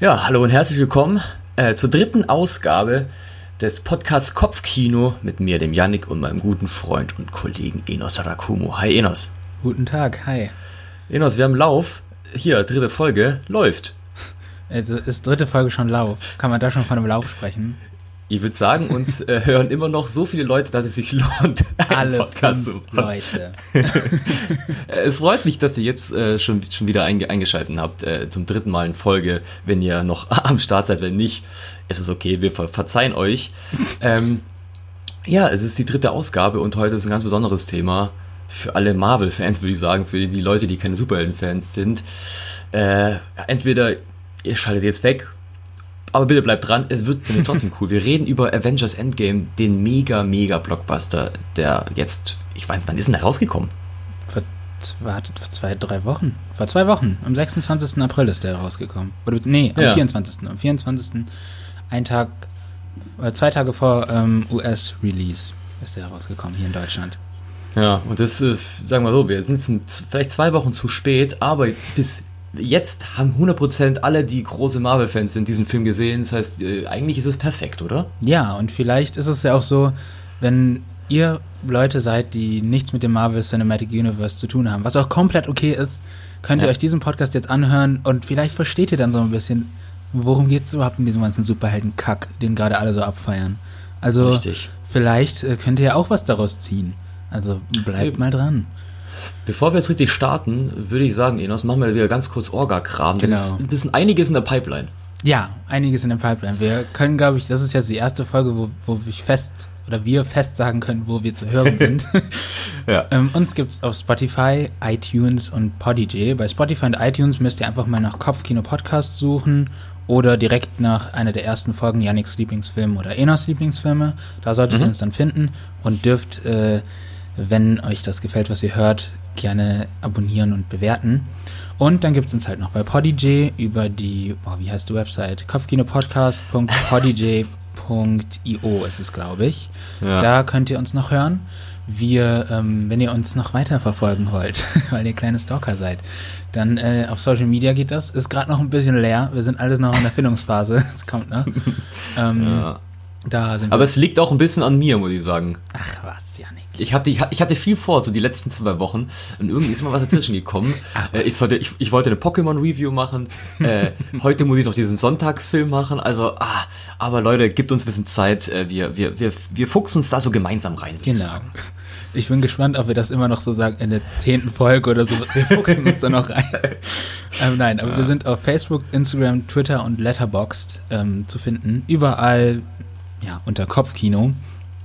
Ja, hallo und herzlich willkommen äh, zur dritten Ausgabe des Podcasts Kopfkino mit mir, dem Yannick und meinem guten Freund und Kollegen Enos Sarakumo. Hi Enos. Guten Tag, hi. Enos, wir haben Lauf. Hier, dritte Folge, läuft. Es ist dritte Folge schon Lauf. Kann man da schon von einem Lauf sprechen? Ich würde sagen, uns äh, hören immer noch so viele Leute, dass es sich lohnt. Alle Podcast fünf Leute. es freut mich, dass ihr jetzt äh, schon, schon wieder einge eingeschaltet habt äh, zum dritten Mal in Folge. Wenn ihr noch am Start seid, wenn nicht, ist es okay, wir ver verzeihen euch. ähm, ja, es ist die dritte Ausgabe und heute ist ein ganz besonderes Thema für alle Marvel-Fans, würde ich sagen, für die Leute, die keine Superhelden-Fans sind. Äh, entweder ihr schaltet jetzt weg aber bitte bleibt dran, es wird nämlich trotzdem cool. Wir reden über Avengers Endgame, den mega, mega Blockbuster, der jetzt, ich weiß, wann ist denn der rausgekommen? Vor, wartet, vor zwei, drei Wochen. Vor zwei Wochen. Am 26. April ist der rausgekommen. Oder, nee, am ja. 24. Am 24. Ein Tag, äh, zwei Tage vor ähm, US-Release ist der rausgekommen hier in Deutschland. Ja, und das, äh, sagen wir so, wir sind zum, vielleicht zwei Wochen zu spät, aber bis jetzt haben 100% alle, die große Marvel-Fans sind, diesen Film gesehen. Das heißt, äh, eigentlich ist es perfekt, oder? Ja, und vielleicht ist es ja auch so, wenn ihr Leute seid, die nichts mit dem Marvel Cinematic Universe zu tun haben, was auch komplett okay ist, könnt ihr euch diesen Podcast jetzt anhören und vielleicht versteht ihr dann so ein bisschen, worum geht es überhaupt in diesem ganzen Superhelden-Kack, den gerade alle so abfeiern. Also Richtig. vielleicht äh, könnt ihr ja auch was daraus ziehen. Also bleibt mal dran. Bevor wir jetzt richtig starten, würde ich sagen, Enos, machen wir wieder ganz kurz Orga-Kram. Genau. Es ist ein bisschen einiges in der Pipeline. Ja, einiges in der Pipeline. Wir können, glaube ich, das ist jetzt die erste Folge, wo, wo ich fest oder wir fest sagen können, wo wir zu hören sind. ja. ähm, uns gibt es auf Spotify, iTunes und Podigy. Bei Spotify und iTunes müsst ihr einfach mal nach Kopfkino Podcast suchen oder direkt nach einer der ersten Folgen Yannicks Lieblingsfilm oder Enos Lieblingsfilme. Da solltet mhm. ihr uns dann finden und dürft äh, wenn euch das gefällt, was ihr hört, gerne abonnieren und bewerten. Und dann gibt es uns halt noch bei Podigy über die, boah, wie heißt die Website? Kopfkinopodcast.podigy.io ist es, glaube ich. Ja. Da könnt ihr uns noch hören. Wir, ähm, wenn ihr uns noch weiter verfolgen wollt, weil ihr kleine Stalker seid, dann äh, auf Social Media geht das. Ist gerade noch ein bisschen leer. Wir sind alles noch in der Findungsphase. Es kommt, ne? Ähm, ja. Da sind Aber es liegt auch ein bisschen an mir, muss ich sagen. Ach was. Ich hatte, ich hatte viel vor, so die letzten zwei Wochen. Und irgendwie ist mal was dazwischen gekommen. äh, ich, sollte, ich, ich wollte eine Pokémon-Review machen. Äh, heute muss ich noch diesen Sonntagsfilm machen. Also, ah, aber Leute, gibt uns ein bisschen Zeit. Äh, wir, wir, wir, wir fuchsen uns da so gemeinsam rein. Genau. Ich bin gespannt, ob wir das immer noch so sagen in der zehnten Folge oder so. Wir fuchsen uns da noch rein. ähm, nein, aber ja. wir sind auf Facebook, Instagram, Twitter und Letterboxd ähm, zu finden. Überall ja, unter Kopfkino,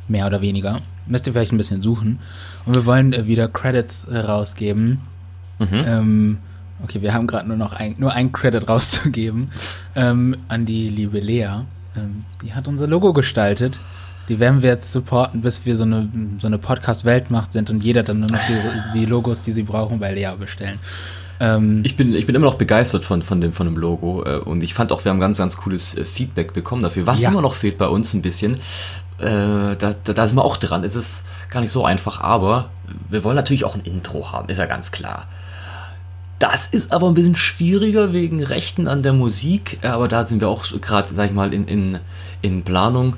mehr oder weniger. Müsst ihr vielleicht ein bisschen suchen. Und wir wollen äh, wieder Credits äh, rausgeben. Mhm. Ähm, okay, wir haben gerade nur noch ein, nur ein Credit rauszugeben ähm, an die liebe Lea. Ähm, die hat unser Logo gestaltet. Die werden wir jetzt supporten, bis wir so eine, so eine Podcast-Weltmacht sind und jeder dann nur noch die, die Logos, die sie brauchen, bei Lea bestellen. Ähm, ich, bin, ich bin immer noch begeistert von, von, dem, von dem Logo äh, und ich fand auch, wir haben ganz, ganz cooles äh, Feedback bekommen dafür. Was ja. immer noch fehlt bei uns ein bisschen, äh, da, da, da sind wir auch dran. Es ist gar nicht so einfach, aber wir wollen natürlich auch ein Intro haben, ist ja ganz klar. Das ist aber ein bisschen schwieriger wegen Rechten an der Musik, aber da sind wir auch gerade, sag ich mal, in, in, in Planung.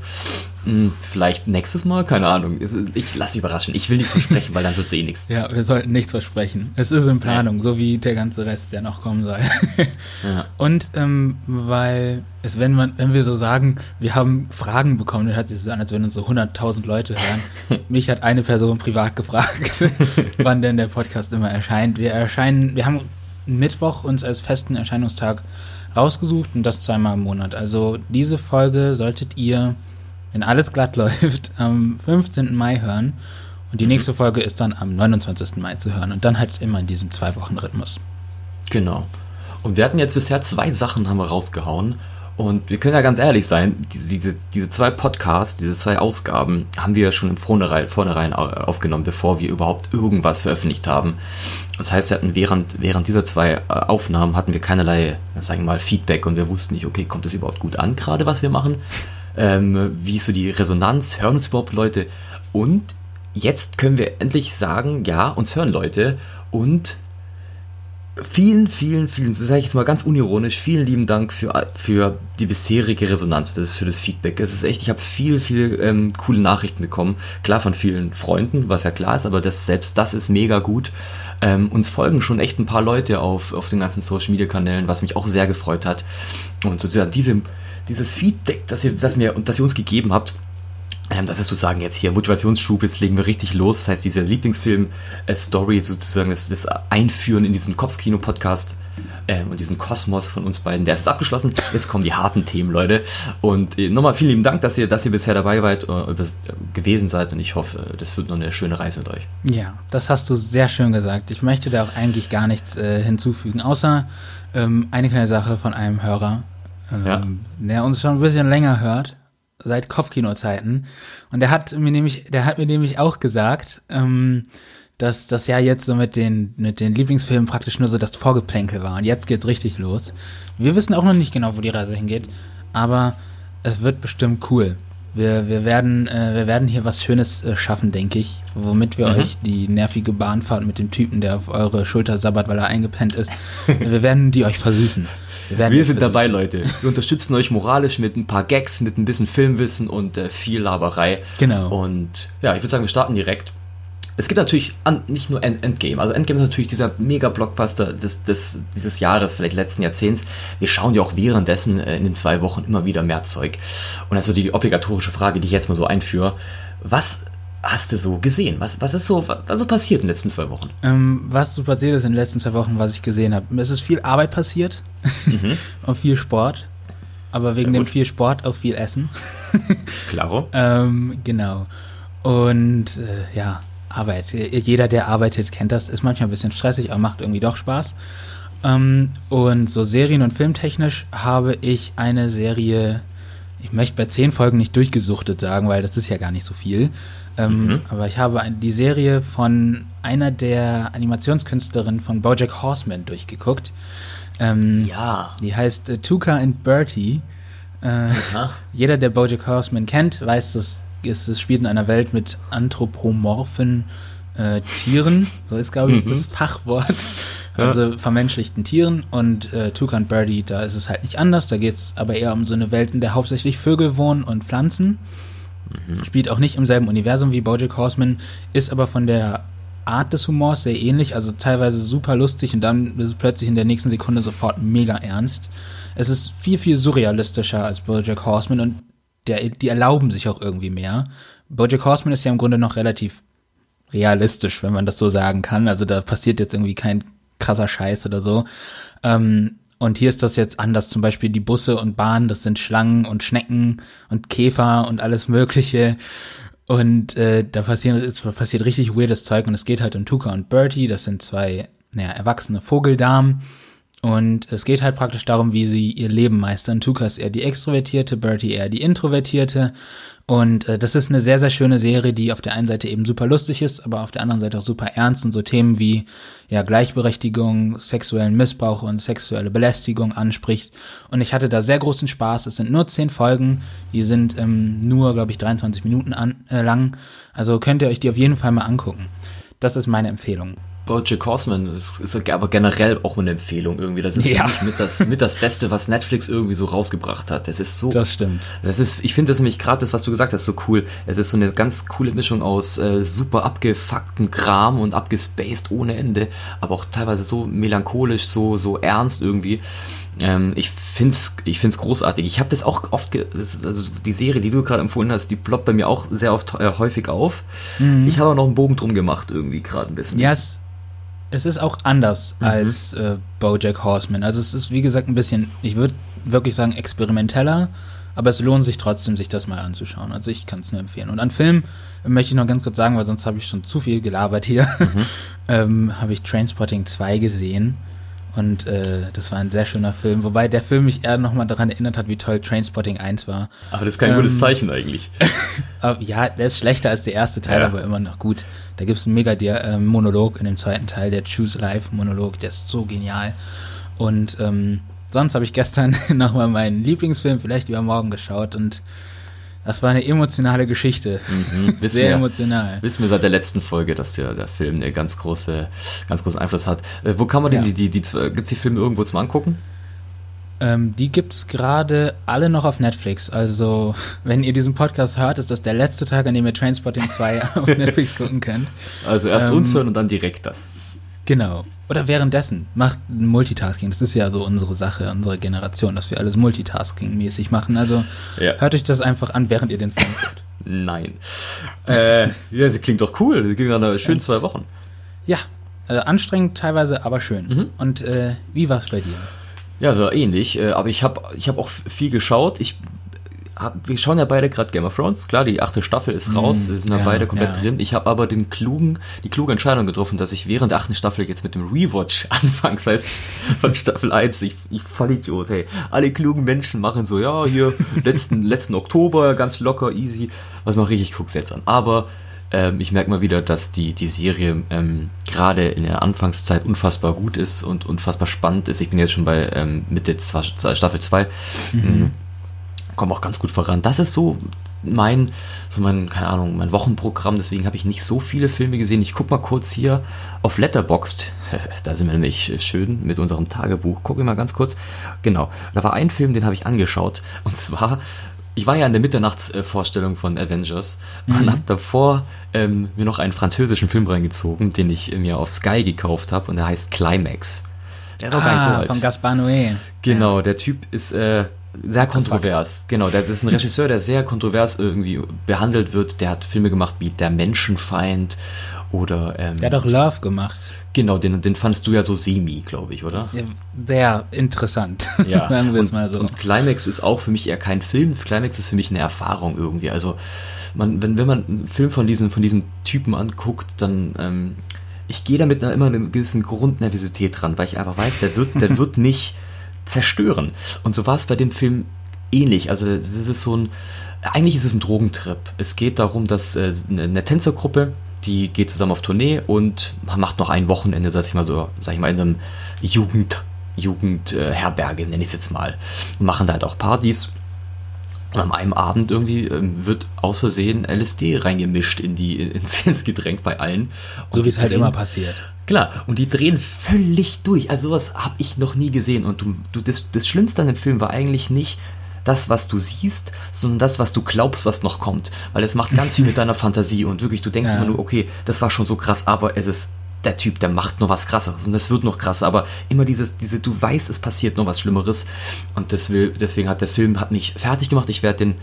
Vielleicht nächstes Mal, keine Ahnung. Ich lasse mich überraschen. Ich will nichts versprechen, weil dann wird es eh nichts. Ja, wir sollten nichts versprechen. Es ist in Planung, ja. so wie der ganze Rest, der noch kommen soll. ja. Und ähm, weil es, wenn man, wenn wir so sagen, wir haben Fragen bekommen, dann hört sich so an, als würden uns so 100.000 Leute hören. Mich hat eine Person privat gefragt, wann denn der Podcast immer erscheint. Wir erscheinen, wir haben Mittwoch uns als festen Erscheinungstag rausgesucht und das zweimal im Monat. Also diese Folge solltet ihr wenn alles glatt läuft, am 15. Mai hören. Und die mhm. nächste Folge ist dann am 29. Mai zu hören. Und dann halt immer in diesem Zwei-Wochen-Rhythmus. Genau. Und wir hatten jetzt bisher zwei Sachen haben wir rausgehauen. Und wir können ja ganz ehrlich sein, diese, diese, diese zwei Podcasts, diese zwei Ausgaben haben wir schon im Vornherein, Vornherein aufgenommen, bevor wir überhaupt irgendwas veröffentlicht haben. Das heißt, wir hatten während, während dieser zwei äh, Aufnahmen hatten wir keinerlei, sagen wir mal, Feedback und wir wussten nicht, okay, kommt das überhaupt gut an, gerade was wir machen? Ähm, wie ist so die Resonanz, hören uns überhaupt Leute und jetzt können wir endlich sagen, ja, uns hören Leute und vielen, vielen, vielen, so sage ich jetzt mal ganz unironisch, vielen lieben Dank für, für die bisherige Resonanz, das ist für das Feedback. Es ist echt, ich habe viel, viel ähm, coole Nachrichten bekommen. Klar von vielen Freunden, was ja klar ist, aber das, selbst das ist mega gut. Ähm, uns folgen schon echt ein paar Leute auf, auf den ganzen Social Media Kanälen, was mich auch sehr gefreut hat. Und sozusagen diese, dieses Feedback, das ihr, das mir das ihr uns gegeben habt, ähm, das ist sozusagen jetzt hier Motivationsschub, jetzt legen wir richtig los. Das heißt, diese Lieblingsfilm-Story, sozusagen das, das, Einführen in diesen Kopfkino-Podcast ähm, und diesen Kosmos von uns beiden, der ist abgeschlossen. Jetzt kommen die harten Themen, Leute. Und äh, nochmal vielen lieben Dank, dass ihr, dass ihr bisher dabei wart, äh, gewesen seid und ich hoffe, das wird noch eine schöne Reise mit euch. Ja, das hast du sehr schön gesagt. Ich möchte da auch eigentlich gar nichts äh, hinzufügen, außer ähm, eine kleine Sache von einem Hörer, ähm, ja. der uns schon ein bisschen länger hört seit Kopfkino-Zeiten. Und der hat mir nämlich, der hat mir nämlich auch gesagt, ähm, dass das ja jetzt so mit den, mit den Lieblingsfilmen praktisch nur so das Vorgeplänkel war. Und jetzt geht's richtig los. Wir wissen auch noch nicht genau, wo die Reise hingeht, aber es wird bestimmt cool. Wir, wir, werden, äh, wir werden hier was Schönes äh, schaffen, denke ich, womit wir mhm. euch die nervige Bahnfahrt mit dem Typen, der auf eure Schulter sabbert, weil er eingepennt ist, wir werden die euch versüßen. Wir, wir sind dabei, Leute. Wir unterstützen euch moralisch mit ein paar Gags, mit ein bisschen Filmwissen und äh, viel Laberei. Genau. Und ja, ich würde sagen, wir starten direkt. Es gibt natürlich an, nicht nur End Endgame. Also Endgame ist natürlich dieser Mega-Blockbuster des, des, dieses Jahres, vielleicht letzten Jahrzehnts. Wir schauen ja auch währenddessen äh, in den zwei Wochen immer wieder mehr Zeug. Und also die obligatorische Frage, die ich jetzt mal so einführe. Was hast du so gesehen? Was, was ist so was also passiert in den letzten zwei Wochen? Ähm, was so passiert ist in den letzten zwei Wochen, was ich gesehen habe. Es ist viel Arbeit passiert mhm. und viel Sport. Aber wegen dem viel Sport auch viel Essen. Klaro. ähm, genau. Und äh, ja, Arbeit. Jeder, der arbeitet, kennt das. Ist manchmal ein bisschen stressig, aber macht irgendwie doch Spaß. Ähm, und so serien- und filmtechnisch habe ich eine Serie, ich möchte bei zehn Folgen nicht durchgesuchtet sagen, weil das ist ja gar nicht so viel. Ähm, mhm. Aber ich habe die Serie von einer der Animationskünstlerinnen von Bojack Horseman durchgeguckt. Ähm, ja. Die heißt äh, Tuka and Bertie. Äh, jeder, der Bojack Horseman kennt, weiß, dass es, es spielt in einer Welt mit anthropomorphen äh, Tieren. So ist, glaube ich, mhm. das Fachwort. Also ja. vermenschlichten Tieren. Und äh, Tuka and Birdie, da ist es halt nicht anders. Da geht es aber eher um so eine Welt, in der hauptsächlich Vögel wohnen und Pflanzen. Spielt auch nicht im selben Universum wie Bojack Horseman, ist aber von der Art des Humors sehr ähnlich, also teilweise super lustig und dann ist es plötzlich in der nächsten Sekunde sofort mega ernst. Es ist viel, viel surrealistischer als Bojack Horseman und der, die erlauben sich auch irgendwie mehr. Bojack Horseman ist ja im Grunde noch relativ realistisch, wenn man das so sagen kann. Also da passiert jetzt irgendwie kein krasser Scheiß oder so. Ähm, und hier ist das jetzt anders. Zum Beispiel die Busse und Bahnen, das sind Schlangen und Schnecken und Käfer und alles Mögliche. Und äh, da passiert, es passiert richtig weirdes Zeug und es geht halt um Tuka und Bertie, das sind zwei, naja, erwachsene Vogeldamen. Und es geht halt praktisch darum, wie sie ihr Leben meistern. Tuka ist eher die Extrovertierte, Bertie eher die Introvertierte. Und äh, das ist eine sehr, sehr schöne Serie, die auf der einen Seite eben super lustig ist, aber auf der anderen Seite auch super ernst und so Themen wie ja Gleichberechtigung, sexuellen Missbrauch und sexuelle Belästigung anspricht. Und ich hatte da sehr großen Spaß. Es sind nur zehn Folgen, die sind ähm, nur, glaube ich, 23 Minuten an, äh, lang. Also könnt ihr euch die auf jeden Fall mal angucken. Das ist meine Empfehlung. Bojack Horseman ist, ist aber generell auch eine Empfehlung irgendwie. Das ist ja. mit das, mit das Beste, was Netflix irgendwie so rausgebracht hat. Das ist so. Das stimmt. Das ist, ich finde das nämlich gerade das, was du gesagt hast, so cool. Es ist so eine ganz coole Mischung aus äh, super abgefuckten Kram und abgespaced ohne Ende, aber auch teilweise so melancholisch, so, so ernst irgendwie. Ähm, ich finde es ich find's großartig. Ich habe das auch oft, also die Serie, die du gerade empfohlen hast, die ploppt bei mir auch sehr oft äh, häufig auf. Mhm. Ich habe auch noch einen Bogen drum gemacht, irgendwie gerade ein bisschen. Yes es ist auch anders mhm. als äh, Bojack Horseman. Also es ist, wie gesagt, ein bisschen, ich würde wirklich sagen, experimenteller, aber es lohnt sich trotzdem, sich das mal anzuschauen. Also ich kann es nur empfehlen. Und an Film möchte ich noch ganz kurz sagen, weil sonst habe ich schon zu viel gelabert hier, mhm. ähm, habe ich Trainspotting 2 gesehen. Und äh, das war ein sehr schöner Film, wobei der Film mich eher nochmal daran erinnert hat, wie toll Trainspotting 1 war. Aber das ist kein ähm, gutes Zeichen eigentlich. ja, der ist schlechter als der erste Teil, ja. aber immer noch gut. Da gibt es einen mega äh, Monolog in dem zweiten Teil, der Choose Life Monolog, der ist so genial. Und ähm, sonst habe ich gestern nochmal meinen Lieblingsfilm vielleicht übermorgen geschaut und Das war eine emotionale Geschichte. Mhm. Sehr wir, emotional. Wissen wir seit der letzten Folge, dass der, der Film eine ganz große, ganz großen Einfluss hat. Äh, wo kann man denn Ja. die, die, die, gibt es die Filme irgendwo zum Angucken? Ähm, die gibt's gerade alle noch auf Netflix. Also, wenn ihr diesen Podcast hört, ist das der letzte Tag, an dem ihr Trainspotting 2 auf Netflix gucken könnt. Also erst Ähm, uns hören und dann direkt das. Genau. Oder währenddessen. Macht Multitasking. Das ist ja so unsere Sache, unsere Generation, dass wir alles Multitasking-mäßig machen. Also, Ja. hört euch das einfach an, während ihr den Film guckt. Nein. äh, ja, sie klingt doch cool. Sie ging dann schön zwei Wochen. Ja, äh, anstrengend teilweise, aber schön. Mhm. Und äh, wie war's bei dir? Ja, so ähnlich. Äh, aber ich habe ich hab auch viel geschaut. Ich hab, wir schauen ja beide gerade Game of Thrones. Klar, die achte Staffel ist raus. Mm, wir sind ja ja, beide komplett ja. drin. Ich habe aber den klugen, die kluge Entscheidung getroffen, dass ich während der achten Staffel jetzt mit dem Rewatch anfangs heißt von Staffel 1. Ich, ich Vollidiot, hey. Alle klugen Menschen machen so, ja, hier, letzten, letzten Oktober, ganz locker, easy. Was mache ich? Ich guck's jetzt an. Aber ähm, ich merke mal wieder, dass die, die Serie ähm, gerade in der Anfangszeit unfassbar gut ist und unfassbar spannend ist. Ich bin jetzt schon bei ähm, Mitte Staffel 2. Mhm. Komme auch ganz gut voran. Das ist so mein, so mein, keine Ahnung, mein Wochenprogramm. Deswegen habe ich nicht so viele Filme gesehen. Ich guck mal kurz hier auf Letterboxd. da sind wir nämlich schön mit unserem Tagebuch. Gucke mal ganz kurz. Genau. Da war ein Film, den habe ich angeschaut. Und zwar ich war ja in der Mitternachtsvorstellung von Avengers und Mhm. habe davor ähm, mir noch einen französischen Film reingezogen, den ich mir auf Sky gekauft habe und der heißt Climax. Der ist auch gar nicht so Ah, alt. von Gaspar Noé. Genau, der Typ ist äh, sehr kontrovers. Genau, der das ist ein Regisseur, der sehr kontrovers irgendwie behandelt wird. Der hat Filme gemacht wie Der Menschenfeind oder ähm, Der hat auch Love gemacht. Genau, den, den fandst du ja so semi, glaube ich, oder? Ja, Sehr interessant. Ja, Sagen wir es und, mal so. und Climax ist auch für mich eher kein Film. Climax ist für mich eine Erfahrung irgendwie. Also, man, wenn, wenn man einen Film von diesem, von diesem Typen anguckt, dann, ähm, ich gehe damit immer eine gewissen Grundnervosität dran, weil ich einfach weiß, der wird, der wird mich zerstören. Und so war es bei dem Film ähnlich. Also, das ist so ein, eigentlich ist es ein Drogentrip. Es geht darum, dass äh, eine Tänzergruppe, die geht zusammen auf Tournee und macht noch ein Wochenende, sag ich mal so, sag ich mal, in einem Jugend, Jugendherberge, nenne ich es jetzt mal. Und machen da halt auch Partys. Und an einem Abend irgendwie ähm, wird aus Versehen LSD reingemischt in die, ins, ins Getränk bei allen. So Und wie es halt immer passiert. Klar, und die drehen völlig durch. Also sowas habe ich noch nie gesehen. Und du, du, das, das Schlimmste an dem Film war eigentlich nicht das, was du siehst, sondern das, was du glaubst, was noch kommt. Weil es macht ganz viel mit deiner Fantasie und wirklich, du denkst Ja. immer nur, okay, das war schon so krass, aber es ist der Typ, der macht noch was krasseres und es wird noch krasser, aber immer dieses, diese, du weißt, es passiert noch was Schlimmeres und das will, deswegen hat der Film hat mich fertig gemacht. Ich werde den,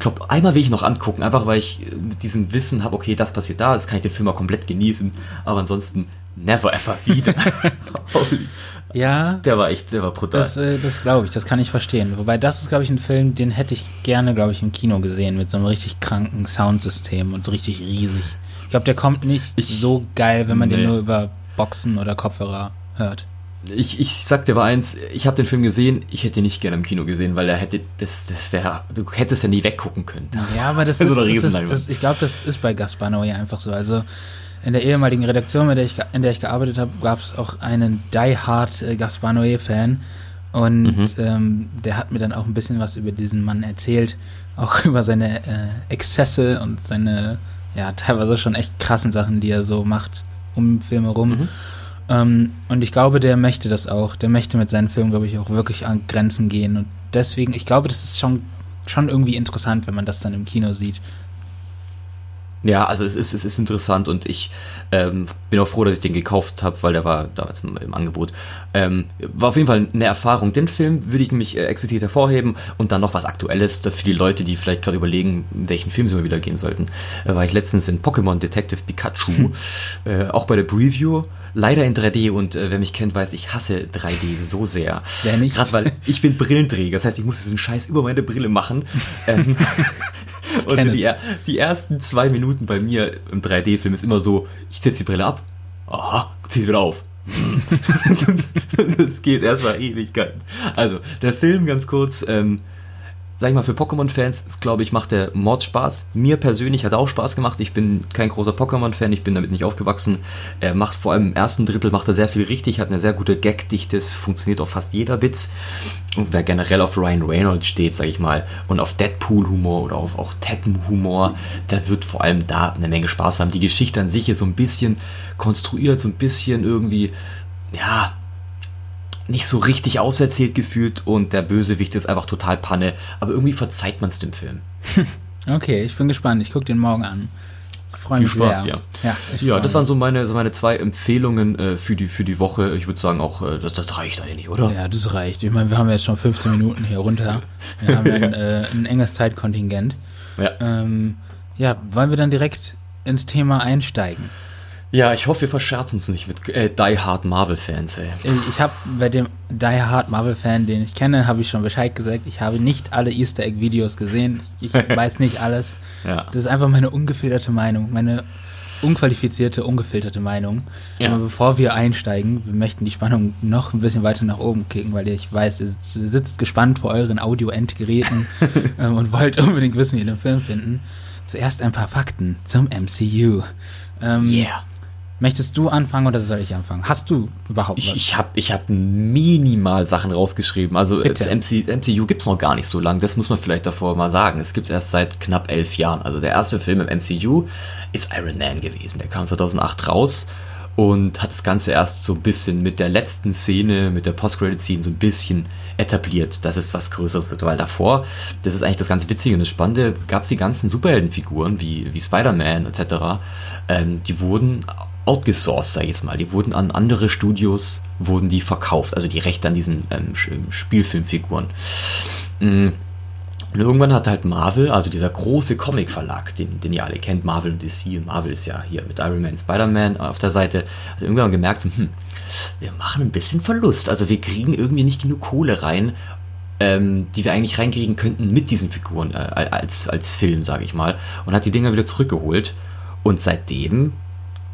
glaub, einmal will ich noch angucken, einfach weil ich mit diesem Wissen habe, okay, das passiert da, das kann ich den Film auch komplett genießen, aber ansonsten never ever wieder. Ja, der war echt, der war brutal. das, äh, das glaube ich, das kann ich verstehen. Wobei das ist, glaube ich, ein Film, den hätte ich gerne, glaube ich, im Kino gesehen, mit so einem richtig kranken Soundsystem und richtig riesig. Ich glaube, der kommt nicht Ich- so geil, wenn man den Nee. nur über Boxen oder Kopfhörer hört. Ich, ich sag dir aber eins, ich habe den Film gesehen, ich hätte ihn nicht gerne im Kino gesehen, weil er hätte, das, das wäre, du hättest ja nie weggucken können. Ja, aber das So ist, eine das ist das, ich glaube, das ist bei Gaspar Noé einfach so. Also in der ehemaligen Redaktion, mit der ich, in der ich gearbeitet habe, gab es auch einen Die Hard äh, Gaspar Noé Fan und Mhm. ähm, der hat mir dann auch ein bisschen was über diesen Mann erzählt, auch über seine äh, Exzesse und seine ja teilweise schon echt krassen Sachen, die er so macht um Filme rum. Mhm. Ähm, und ich glaube, der möchte das auch. Der möchte mit seinen Filmen, glaube ich, auch wirklich an Grenzen gehen. Und deswegen, ich glaube, das ist schon, schon irgendwie interessant, wenn man das dann im Kino sieht. Ja, also es ist, es ist interessant und ich ähm, bin auch froh, dass ich den gekauft habe, weil der war damals im, im Angebot. Ähm, war auf jeden Fall eine Erfahrung. Den Film würde ich nämlich äh, explizit hervorheben und dann noch was Aktuelles für die Leute, die vielleicht gerade überlegen, welchen Film sie mal wieder gehen sollten. Äh, war ich letztens in Pokémon Detective Pikachu, äh, auch bei der Preview, leider in 3D und äh, wer mich kennt, weiß, ich hasse 3D so sehr. Wer nicht? Gerade weil ich bin Brillenträger, das heißt, ich muss diesen Scheiß über meine Brille machen. Ähm, und die, die ersten zwei Minuten bei mir im 3D-Film ist immer so, ich setze die Brille ab, aha, zieh sie wieder auf. das geht erstmal Ewigkeiten. Also, der Film ganz kurz, ähm, sag ich mal, für Pokémon-Fans, glaube ich, macht der Mod Spaß. Mir persönlich hat er auch Spaß gemacht. Ich bin kein großer Pokémon-Fan, ich bin damit nicht aufgewachsen. Er macht vor allem im ersten Drittel macht er sehr viel richtig, hat eine sehr gute Gag-Dichte, es funktioniert auf fast jeder Witz. Und wer generell auf Ryan Reynolds steht, sag ich mal, und auf Deadpool-Humor oder auf auch Ted-Humor, der wird vor allem da eine Menge Spaß haben. Die Geschichte an sich ist so ein bisschen konstruiert, so ein bisschen irgendwie, ja, nicht so richtig auserzählt gefühlt und der Bösewicht ist einfach total Panne, aber irgendwie verzeiht man es dem Film. okay, ich bin gespannt. Ich gucke den morgen an. Freue mich Viel Spaß, sehr. ja. Ja, ja das waren so meine, so meine zwei Empfehlungen äh, für, die, für die Woche. Ich würde sagen auch, äh, das, das, reicht eigentlich, oder? Ja, das reicht. Ich meine, wir haben jetzt schon 15 Minuten hier runter. Wir haben ein, äh, ein enges Zeitkontingent. Ja. Ähm, ja, wollen wir dann direkt ins Thema einsteigen? Ja, ich hoffe, wir verscherzen uns nicht mit äh, Die Hard Marvel-Fans, ey. Ich habe bei dem Die Hard Marvel-Fan, den ich kenne, habe ich schon Bescheid gesagt. Ich habe nicht alle Easter Egg-Videos gesehen. Ich, ich weiß nicht alles. Ja. Das ist einfach meine ungefilterte Meinung, meine unqualifizierte, ungefilterte Meinung. Ja. Aber bevor wir einsteigen, wir möchten die Spannung noch ein bisschen weiter nach oben kicken, weil ich weiß, ihr sitzt gespannt vor euren Audio-Endgeräten ähm, und wollt unbedingt wissen, wie ihr den Film finden. Zuerst ein paar Fakten zum MCU. Ähm, yeah. Möchtest du anfangen oder soll ich anfangen? Hast du überhaupt was? Ich habe ich hab minimal Sachen rausgeschrieben. Also Bitte. das MC, MCU gibt es noch gar nicht so lange. Das muss man vielleicht davor mal sagen. Es gibt es erst seit knapp elf Jahren. Also der erste Film im MCU ist Iron Man gewesen. Der kam 2008 raus und hat das Ganze erst so ein bisschen mit der letzten Szene, mit der Post-Credit-Scene so ein bisschen etabliert, dass es was Größeres wird. Weil davor, das ist eigentlich das ganz Witzige und das Spannende, gab es die ganzen Superheldenfiguren wie, wie Spider-Man etc., ähm, die wurden outgesourced, sag ich jetzt mal. Die wurden an andere Studios, wurden die verkauft, also die Rechte an diesen ähm, Spielfilmfiguren. Mhm. Und irgendwann hat halt Marvel, also dieser große Comic-Verlag, den, den ihr alle kennt, Marvel und DC, Marvel ist ja hier mit Iron Man, Spider-Man auf der Seite, hat irgendwann gemerkt, hm, wir machen ein bisschen Verlust. Also wir kriegen irgendwie nicht genug Kohle rein, ähm, die wir eigentlich reinkriegen könnten mit diesen Figuren äh, als, als Film, sage ich mal. Und hat die Dinger wieder zurückgeholt. Und seitdem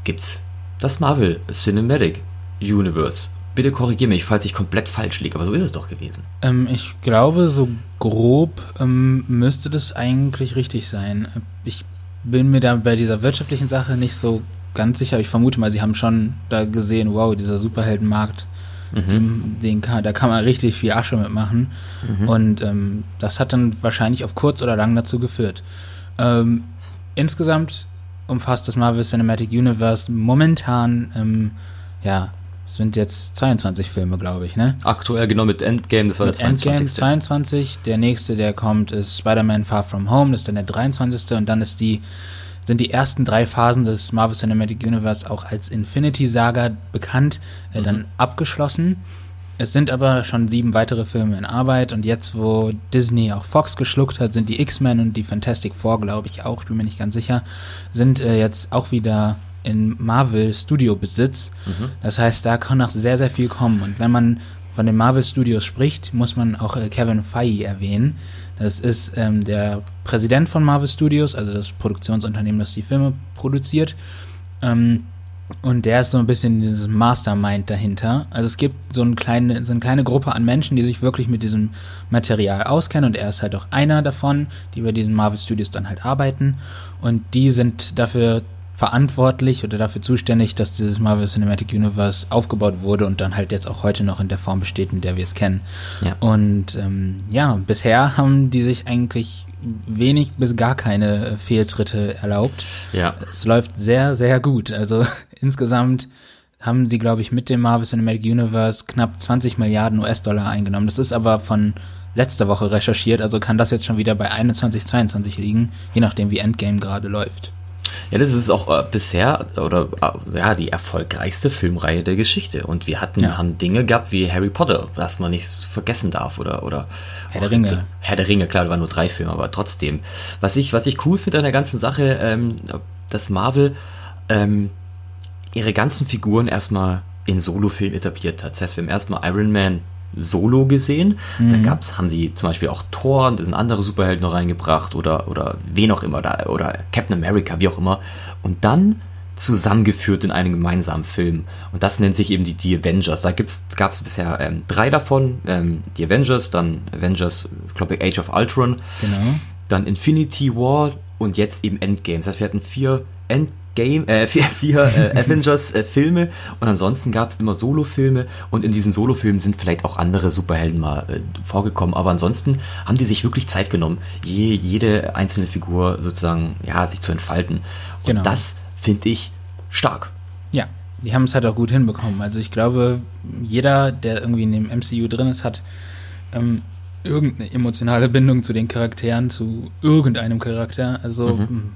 gibt's das Marvel Cinematic Universe. Bitte korrigiere mich, falls ich komplett falsch liege, aber so ist es doch gewesen. Ähm, ich glaube, so grob ähm, müsste das eigentlich richtig sein. Ich bin mir da bei dieser wirtschaftlichen Sache nicht so ganz sicher. Ich vermute mal, sie haben schon da gesehen, wow, dieser Superheldenmarkt, mhm. den, den kann, da kann man richtig viel Asche mitmachen. Mhm. Und ähm, das hat dann wahrscheinlich auf kurz oder lang dazu geführt. Ähm, insgesamt umfasst das Marvel Cinematic Universe momentan, ähm, ja, es sind jetzt 22 Filme, glaube ich, ne? Aktuell genau mit Endgame, das war mit der 22. Endgame 22, der nächste, der kommt, ist Spider-Man Far From Home, das ist dann der 23. Und dann ist die, sind die ersten drei Phasen des Marvel Cinematic Universe auch als Infinity Saga bekannt, äh, mhm. dann abgeschlossen. Es sind aber schon sieben weitere Filme in Arbeit und jetzt, wo Disney auch Fox geschluckt hat, sind die X-Men und die Fantastic Four, glaube ich auch, ich bin mir nicht ganz sicher, sind äh, jetzt auch wieder in Marvel Studio Besitz. Mhm. Das heißt, da kann noch sehr, sehr viel kommen. Und wenn man von den Marvel Studios spricht, muss man auch äh, Kevin Feige erwähnen. Das ist ähm, der Präsident von Marvel Studios, also das Produktionsunternehmen, das die Filme produziert. Ähm, und der ist so ein bisschen dieses Mastermind dahinter. Also es gibt so eine kleine, so eine kleine Gruppe an Menschen, die sich wirklich mit diesem Material auskennen und er ist halt auch einer davon, die bei diesen Marvel Studios dann halt arbeiten und die sind dafür verantwortlich oder dafür zuständig, dass dieses Marvel Cinematic Universe aufgebaut wurde und dann halt jetzt auch heute noch in der Form besteht, in der wir es kennen. Ja. Und ähm, ja, bisher haben die sich eigentlich wenig bis gar keine Fehltritte erlaubt. Ja. Es läuft sehr, sehr gut. Also insgesamt haben sie, glaube ich, mit dem Marvel Cinematic Universe knapp 20 Milliarden US-Dollar eingenommen. Das ist aber von letzter Woche recherchiert, also kann das jetzt schon wieder bei 21, 22 liegen, je nachdem wie Endgame gerade läuft. Ja, das ist auch äh, bisher oder äh, ja die erfolgreichste Filmreihe der Geschichte. Und wir hatten ja. haben Dinge gehabt wie Harry Potter, was man nicht vergessen darf oder oder Herr der Ringe. Herr der Ringe, klar, da waren nur drei Filme, aber trotzdem. Was ich was ich cool finde an der ganzen Sache, ähm, dass Marvel ähm, ihre ganzen Figuren erstmal in Solo-Film etabliert hat. Das heißt, wir haben erstmal Iron Man Solo gesehen. Mhm. Da gab's, haben sie zum Beispiel auch Thor, da sind andere Superhelden noch reingebracht oder, oder wen auch immer, da, oder Captain America, wie auch immer. Und dann zusammengeführt in einem gemeinsamen Film. Und das nennt sich eben die, die Avengers. Da gab es bisher ähm, drei davon. Ähm, die Avengers, dann Avengers, glaube ich, Age of Ultron. Genau. Dann Infinity War und jetzt eben Endgame. Das heißt, wir hatten vier Endgame, äh, vier, vier äh, Avengers-Filme und ansonsten gab es immer Solo-Filme und in diesen Solo-Filmen sind vielleicht auch andere Superhelden mal äh, vorgekommen, aber ansonsten haben die sich wirklich Zeit genommen, je, jede einzelne Figur sozusagen, ja, sich zu entfalten. Und Genau. das finde ich stark. Ja, die haben es halt auch gut hinbekommen. Also ich glaube, jeder, der irgendwie in dem MCU drin ist, hat ähm, irgendeine emotionale Bindung zu den Charakteren, zu irgendeinem Charakter. Also Mhm.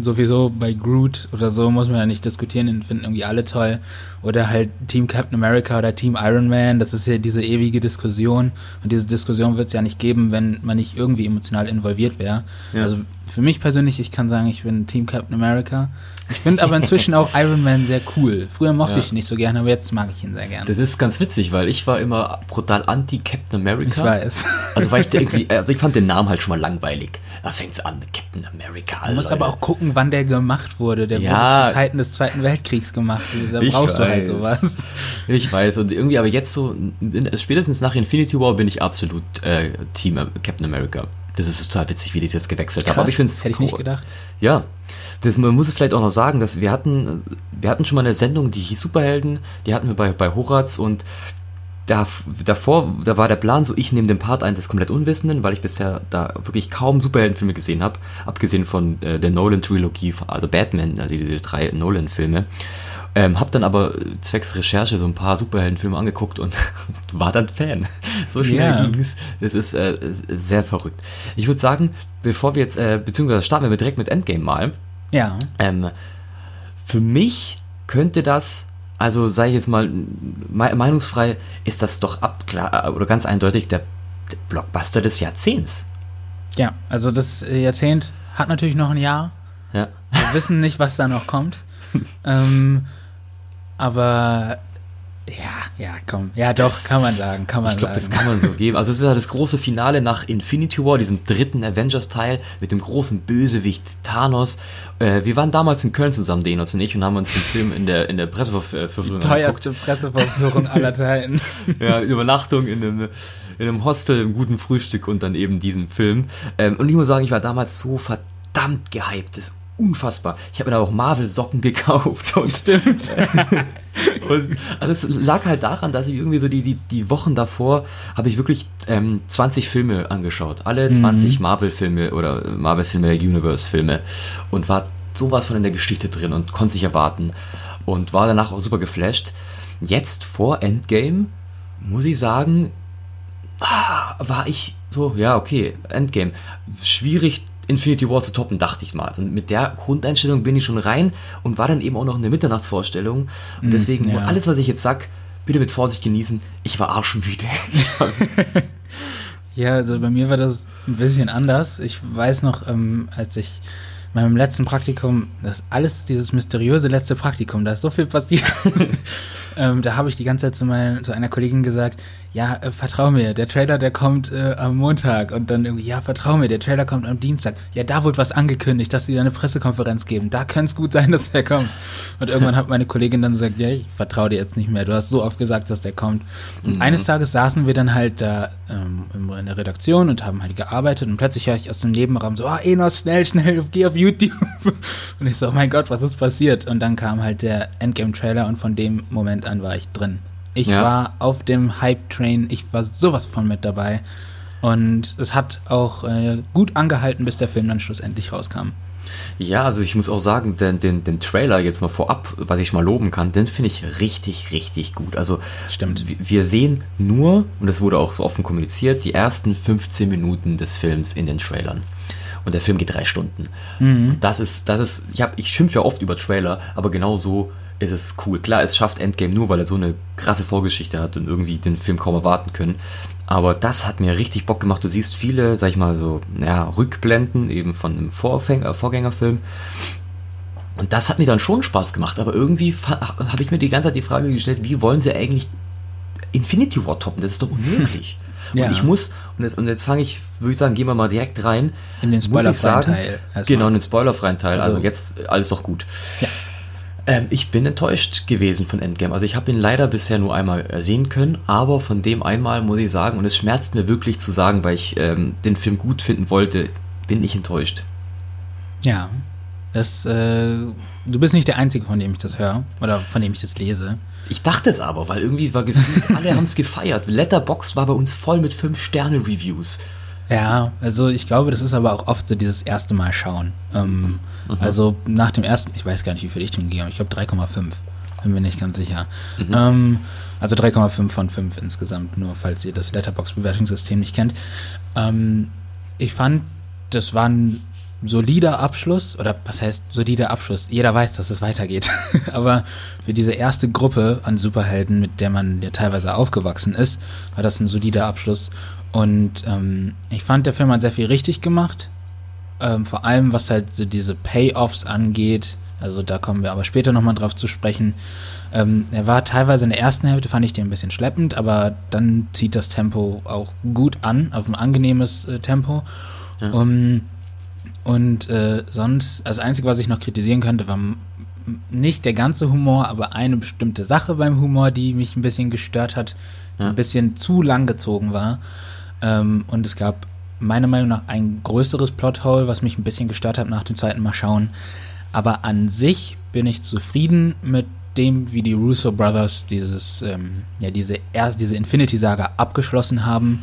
sowieso bei Groot oder so muss man ja nicht diskutieren, den finden irgendwie alle toll. Oder halt Team Captain America oder Team Iron Man, das ist ja diese ewige Diskussion. Und diese Diskussion wird es ja nicht geben, wenn man nicht irgendwie emotional involviert wäre. Ja. Also für mich persönlich, ich kann sagen, ich bin Team Captain America. Ich finde aber inzwischen auch Iron Man sehr cool. Früher mochte Ja. ich ihn nicht so gerne, aber jetzt mag ich ihn sehr gerne. Das ist ganz witzig, weil ich war immer brutal anti-Captain America. Ich weiß. Also, weil ich irgendwie, also ich fand den Namen halt schon mal langweilig. Da fängt's an mit Captain America. Man muss Leute. aber auch gucken, wann der gemacht wurde. Der Ja. wurde zu Zeiten des Zweiten Weltkriegs gemacht. Da Ich brauchst du halt sowas. Ich weiß, und irgendwie, aber jetzt so, spätestens nach Infinity War bin ich absolut äh, Team Captain America. Das ist total witzig, wie die das gewechselt haben. Aber ich find's hätte ich nicht gedacht. Ja, das, man muss es vielleicht auch noch sagen, dass wir hatten, wir hatten schon mal eine Sendung, die hieß Superhelden, die hatten wir bei, bei Horaz und da, davor, da war der Plan so, ich nehme den Part ein des komplett Unwissenden, weil ich bisher da wirklich kaum Superheldenfilme gesehen habe, abgesehen von äh, der Nolan-Trilogie, also Batman, also die, die drei Nolan-Filme. Ähm, hab dann aber äh, zwecks Recherche so ein paar Superheldenfilme angeguckt und war dann Fan. So schnell Ja. ging's. Das ist äh, sehr verrückt. Ich würde sagen, bevor wir jetzt, äh, beziehungsweise starten wir direkt mit Endgame mal. Ja. Ähm, für mich könnte das, also sage ich jetzt mal me meinungsfrei, ist das doch ab, klar, oder ganz eindeutig der, der Blockbuster des Jahrzehnts. Ja, also das äh, Jahrzehnt hat natürlich noch ein Jahr. Ja. Wir wissen nicht, was da noch kommt. ähm, aber ja, ja, komm. Ja, doch, Das- kann man sagen, kann man Ich glaube, sagen. das kann man so geben. Also es ist ja das große Finale nach Infinity War, diesem dritten Avengers-Teil mit dem großen Bösewicht Thanos. Äh, wir waren damals in Köln zusammen, Denos und ich, und haben uns den Film in der, in der Presseverführung Teuerste Presseverführung aller Zeiten. ja, Übernachtung in einem, in einem Hostel, im guten Frühstück und dann eben diesen Film. Ähm, und ich muss sagen, ich war damals so verdammt gehypt. Das unfassbar. Ich habe mir da auch Marvel-Socken gekauft. Und, Stimmt. und, also es lag halt daran, dass ich irgendwie so die, die, die Wochen davor habe ich wirklich ähm, 20 Filme angeschaut. Alle 20 Marvel-Filme oder Marvel-Filme, Universe-Filme. Und war sowas von in der Geschichte drin und konnte sich erwarten. Und war danach auch super geflasht. Jetzt vor Endgame muss ich sagen, ah, war ich so, ja, okay, Endgame. Schwierig, Infinity War zu toppen, dachte ich mal. Und mit der Grundeinstellung bin ich schon rein und war dann eben auch noch in der Mitternachtsvorstellung. Und deswegen, ja. alles, was ich jetzt sag, bitte mit Vorsicht genießen. Ich war arschmüde. Ja, also bei mir war das ein bisschen anders. Ich weiß noch, ähm, als ich in meinem letzten Praktikum, das alles dieses mysteriöse letzte Praktikum, da ist so viel passiert. ähm, da habe ich die ganze Zeit zu, mein, zu einer Kollegin gesagt, ja, äh, vertrau mir, der Trailer, der kommt äh, am Montag. Und dann irgendwie, ja, vertrau mir, der Trailer kommt am Dienstag. Ja, da wurde was angekündigt, dass sie da eine Pressekonferenz geben. Da könnte es gut sein, dass der kommt. Und irgendwann hat meine Kollegin dann gesagt, ja, ich vertraue dir jetzt nicht mehr. Du hast so oft gesagt, dass der kommt. Und eines Tages saßen wir dann halt da ähm, in der Redaktion und haben halt gearbeitet und plötzlich höre ich aus dem Nebenraum so, ah, Enos, schnell, schnell, geh auf YouTube. Und ich so, oh mein Gott, was ist passiert? Und dann kam halt der Endgame-Trailer und von dem Moment an war ich drin. Ich Ja. war auf dem Hype-Train, ich war sowas von mit dabei. Und es hat auch äh, gut angehalten, bis der Film dann schlussendlich rauskam. Ja, also ich muss auch sagen, den, den, den Trailer jetzt mal vorab, was ich mal loben kann, den finde ich richtig, richtig gut. Also Stimmt. wir sehen nur, und das wurde auch so offen kommuniziert, die ersten 15 Minuten des Films in den Trailern. Und der Film geht drei Stunden. Und das ist, das ist, ich, hab, ich schimpfe ja oft über Trailer, aber genau so ist es cool. Klar, es schafft Endgame nur, weil er so eine krasse Vorgeschichte hat und irgendwie den Film kaum erwarten können. Aber das hat mir richtig Bock gemacht. Du siehst viele, sag ich mal so, ja, Rückblenden eben von einem Vorfäng äh, Vorgängerfilm. Und das hat mir dann schon Spaß gemacht. Aber irgendwie habe ich mir die ganze Zeit die Frage gestellt, wie wollen sie eigentlich Infinity War toppen? Das ist doch unmöglich. Ja. Und ich muss, und jetzt, und jetzt fange ich, würde ich sagen, gehen wir mal direkt rein. In den spoilerfreien Teil. erstmal. Genau, in den spoilerfreien Teil. Also, Also- jetzt alles doch gut. Ja. Ähm, ich bin enttäuscht gewesen von Endgame. Also ich habe ihn leider bisher nur einmal äh, sehen können, aber von dem einmal muss ich sagen, und es schmerzt mir wirklich zu sagen, weil ich ähm, den Film gut finden wollte, bin ich enttäuscht. Ja, das, äh, du bist nicht der Einzige, von dem ich das höre oder von dem ich das lese. Ich dachte es aber, weil irgendwie war gefühlt, alle haben es gefeiert. Letterbox war bei uns voll mit 5-Sterne-Reviews. Ja, also ich glaube, das ist aber auch oft so dieses erste Mal schauen. Ähm, mhm. Also nach dem ersten, ich weiß gar nicht, wie viel ich dem gegeben habe, ich glaube 3,5. Bin mir nicht ganz sicher. Mhm. Ähm, also 3,5 von 5 insgesamt, nur falls ihr das Letterbox-Bewertungssystem nicht kennt. Ähm, ich fand, das war ein solider Abschluss, oder was heißt solider Abschluss? Jeder weiß, dass es weitergeht. Aber für diese erste Gruppe an Superhelden, mit der man ja teilweise aufgewachsen ist, war das ein solider Abschluss. Und ähm, ich fand, der Film hat sehr viel richtig gemacht. Ähm, vor allem, was halt so diese Payoffs angeht. Also da kommen wir aber später nochmal drauf zu sprechen. Ähm, er war teilweise in der ersten Hälfte, fand ich den ein bisschen schleppend, aber dann zieht das Tempo auch gut an, auf ein angenehmes äh, Tempo. Ja. Um, und äh, sonst, das Einzige, was ich noch kritisieren könnte, war nicht der ganze Humor, aber eine bestimmte Sache beim Humor, die mich ein bisschen gestört hat, ja. ein bisschen zu lang gezogen war. Ähm, und es gab meiner Meinung nach ein größeres Plothole, was mich ein bisschen gestört hat nach dem zweiten Mal schauen. Aber an sich bin ich zufrieden mit dem, wie die Russo Brothers dieses, ähm, ja, diese, erst, diese Infinity-Saga abgeschlossen haben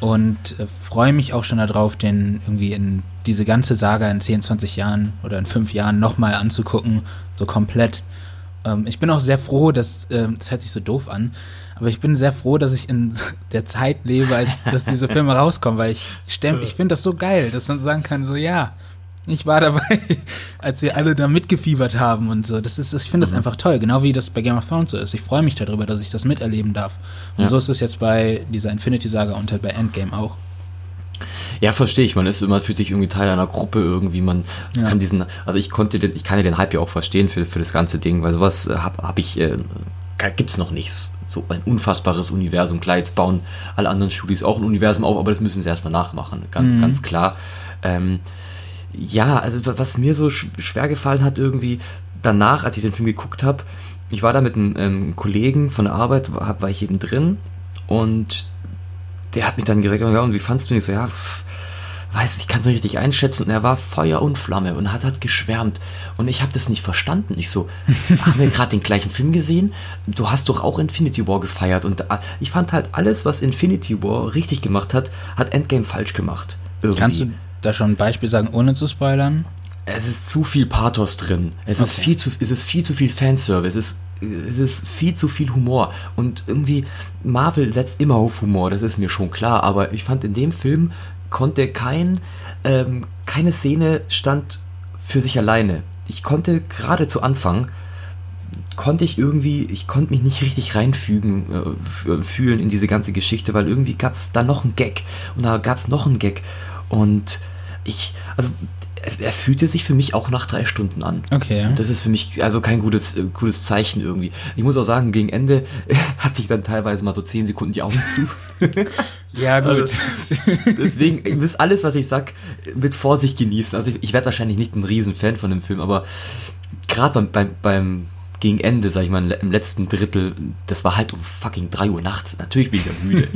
und äh, freue mich auch schon darauf, den irgendwie in diese ganze Saga in 10, 20 Jahren oder in 5 Jahren nochmal anzugucken, so komplett. Ähm, ich bin auch sehr froh, dass, äh, das hört sich so doof an, aber ich bin sehr froh, dass ich in der Zeit lebe, als dass diese Filme rauskommen, weil ich, ich finde das so geil, dass man sagen kann, so ja, ich war dabei, als wir alle da mitgefiebert haben und so. Das ist, ich finde das mhm. einfach toll, genau wie das bei Game of Thrones so ist. Ich freue mich darüber, dass ich das miterleben darf. Und ja. so ist es jetzt bei dieser Infinity-Saga und halt bei Endgame auch. Ja, verstehe ich. Man ist immer, fühlt sich irgendwie Teil einer Gruppe irgendwie. Man ja. kann diesen, also ich konnte den, ich kann ja den Hype ja auch verstehen für, für das ganze Ding, weil sowas habe hab ich, äh, gibt's noch nichts. So ein unfassbares Universum. Klar, jetzt bauen alle anderen Studios auch ein Universum auf, aber das müssen sie erstmal nachmachen. Ganz, mhm. ganz klar. Ähm, ja, also was mir so schwer gefallen hat irgendwie danach, als ich den Film geguckt habe, ich war da mit einem ähm, Kollegen von der Arbeit, war, war ich eben drin und der hat mich dann direkt ja, und wie fandst du ihn? Ich so, ja, pff, weiß, ich kann es nicht richtig einschätzen. Und er war Feuer und Flamme und hat, hat geschwärmt. Und ich habe das nicht verstanden. Ich so, haben wir gerade den gleichen Film gesehen? Du hast doch auch Infinity War gefeiert. Und ich fand halt alles, was Infinity War richtig gemacht hat, hat Endgame falsch gemacht. Irgendwie. Kannst du da schon ein Beispiel sagen, ohne zu spoilern? Es ist zu viel Pathos drin. Es, okay. ist, viel zu, es ist viel zu viel Fanservice. Es ist es ist viel zu viel Humor. Und irgendwie, Marvel setzt immer auf Humor, das ist mir schon klar. Aber ich fand in dem Film konnte kein, ähm, keine Szene stand für sich alleine. Ich konnte gerade zu Anfang, konnte ich irgendwie, ich konnte mich nicht richtig reinfügen, äh, fühlen in diese ganze Geschichte, weil irgendwie gab es da noch einen Gag und da gab es noch einen Gag. Und ich, also er fühlte sich für mich auch nach drei Stunden an. Okay. Das ist für mich also kein gutes, äh, gutes Zeichen irgendwie. Ich muss auch sagen, gegen Ende hatte ich dann teilweise mal so zehn Sekunden die Augen zu. ja, gut. Also, deswegen, ihr müsst alles, was ich sag, mit Vorsicht genießen. Also ich, ich werde wahrscheinlich nicht ein Riesenfan von dem Film, aber gerade beim, beim, beim gegen Ende, sag ich mal, im letzten Drittel, das war halt um fucking drei Uhr nachts. Natürlich bin ich ja müde.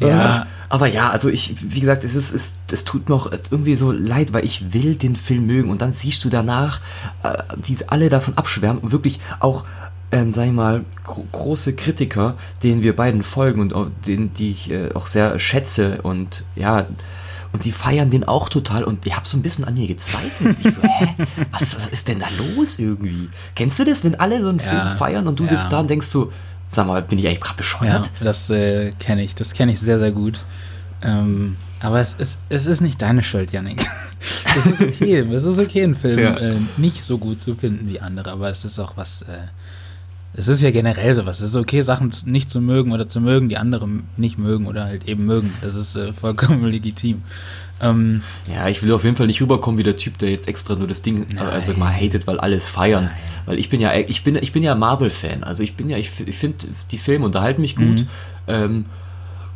Ja. Aber ja, also ich, wie gesagt, es ist, es, es tut mir auch irgendwie so leid, weil ich will den Film mögen und dann siehst du danach, äh, wie alle davon abschwärmen und wirklich auch, ähm, sag ich mal, gro große Kritiker, denen wir beiden folgen und auch, denen, die ich äh, auch sehr schätze und ja, und die feiern den auch total und ich habe so ein bisschen an mir gezweifelt. Ich so, hä, was, was ist denn da los irgendwie? Kennst du das, wenn alle so einen ja, Film feiern und du ja. sitzt da und denkst so, Sag mal, bin ich eigentlich gerade bescheuert? Ja, das äh, kenne ich. Das kenne ich sehr, sehr gut. Ähm, aber es ist, es ist nicht deine Schuld, Janik. Es ist okay. es ist okay, einen Film ja. äh, nicht so gut zu finden wie andere. Aber es ist auch was. Äh, es ist ja generell sowas. Es ist okay, Sachen nicht zu mögen oder zu mögen, die andere nicht mögen oder halt eben mögen. Das ist äh, vollkommen legitim. Ähm, ja, ich will auf jeden Fall nicht rüberkommen wie der Typ, der jetzt extra nur das Ding also mal hatet, weil alles feiern. Nein. Weil ich bin ja, ich bin, ich bin ja Marvel-Fan. Also ich bin ja, ich, ich finde, die Filme unterhalten mich gut. Mhm. Ähm,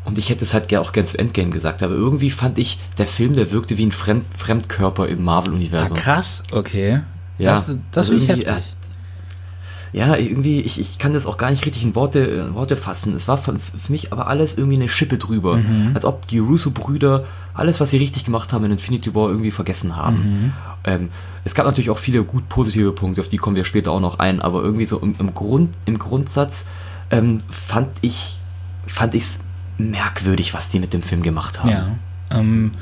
und ich hätte es halt auch gern zu Endgame gesagt, aber irgendwie fand ich, der Film, der wirkte wie ein Fremd, Fremdkörper im Marvel-Universum. Ah, krass, okay. Ja, das, das also finde ich heftig. Ja, irgendwie, ich, ich kann das auch gar nicht richtig in Worte, in Worte fassen. Es war für, für mich aber alles irgendwie eine Schippe drüber. Mhm. Als ob die Russo-Brüder alles, was sie richtig gemacht haben in Infinity War, irgendwie vergessen haben. Mhm. Ähm, es gab natürlich auch viele gut positive Punkte, auf die kommen wir später auch noch ein, aber irgendwie so im, im, Grund, im Grundsatz ähm, fand ich fand ich es merkwürdig, was die mit dem Film gemacht haben. Ja, ähm,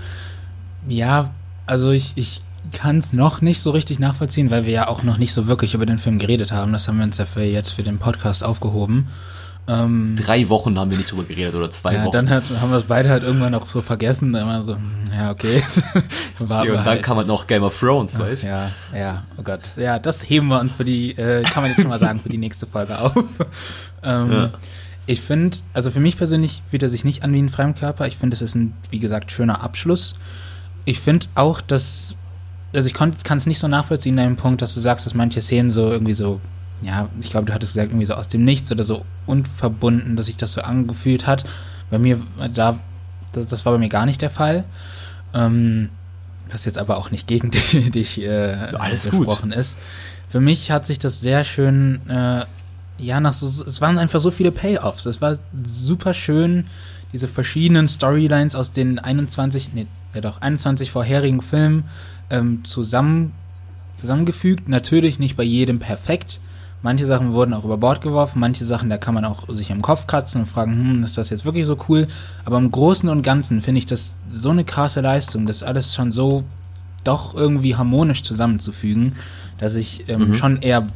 ja also ich, ich kann es noch nicht so richtig nachvollziehen, weil wir ja auch noch nicht so wirklich über den Film geredet haben. Das haben wir uns ja für jetzt für den Podcast aufgehoben. Ähm, Drei Wochen haben wir nicht drüber geredet oder zwei ja, Wochen. dann hat, haben wir es beide halt irgendwann auch so vergessen. Immer so, hm, ja, okay. ja, und dann halt. kam halt noch Game of Thrones, Ach, weißt du? Ja, ja, oh Gott. Ja, das heben wir uns für die, äh, kann man jetzt schon mal sagen, für die nächste Folge auf. ähm, Ja. Ich finde, also für mich persönlich fühlt er sich nicht an wie ein Fremdkörper. Ich finde, es ist ein, wie gesagt, schöner Abschluss. Ich finde auch, dass, also ich kann es nicht so nachvollziehen, deinen Punkt, dass du sagst, dass manche Szenen so irgendwie so, ja, ich glaube, du hattest gesagt, irgendwie so aus dem Nichts oder so unverbunden, dass sich das so angefühlt hat. Bei mir, da, das, das war bei mir gar nicht der Fall. Ähm, was jetzt aber auch nicht gegen dich, dich äh, Alles gut. gesprochen ist. Für mich hat sich das sehr schön, äh, ja, nach so, es waren einfach so viele Payoffs. Es war super schön, diese verschiedenen Storylines aus den 21, nee, ja doch, 21 vorherigen Filmen ähm, zusammen, zusammengefügt. Natürlich nicht bei jedem perfekt. Manche Sachen wurden auch über Bord geworfen, manche Sachen, da kann man auch sich am Kopf kratzen und fragen, hm, ist das jetzt wirklich so cool? Aber im Großen und Ganzen finde ich das so eine krasse Leistung, das alles schon so doch irgendwie harmonisch zusammenzufügen, dass ich ähm, Mhm. schon eher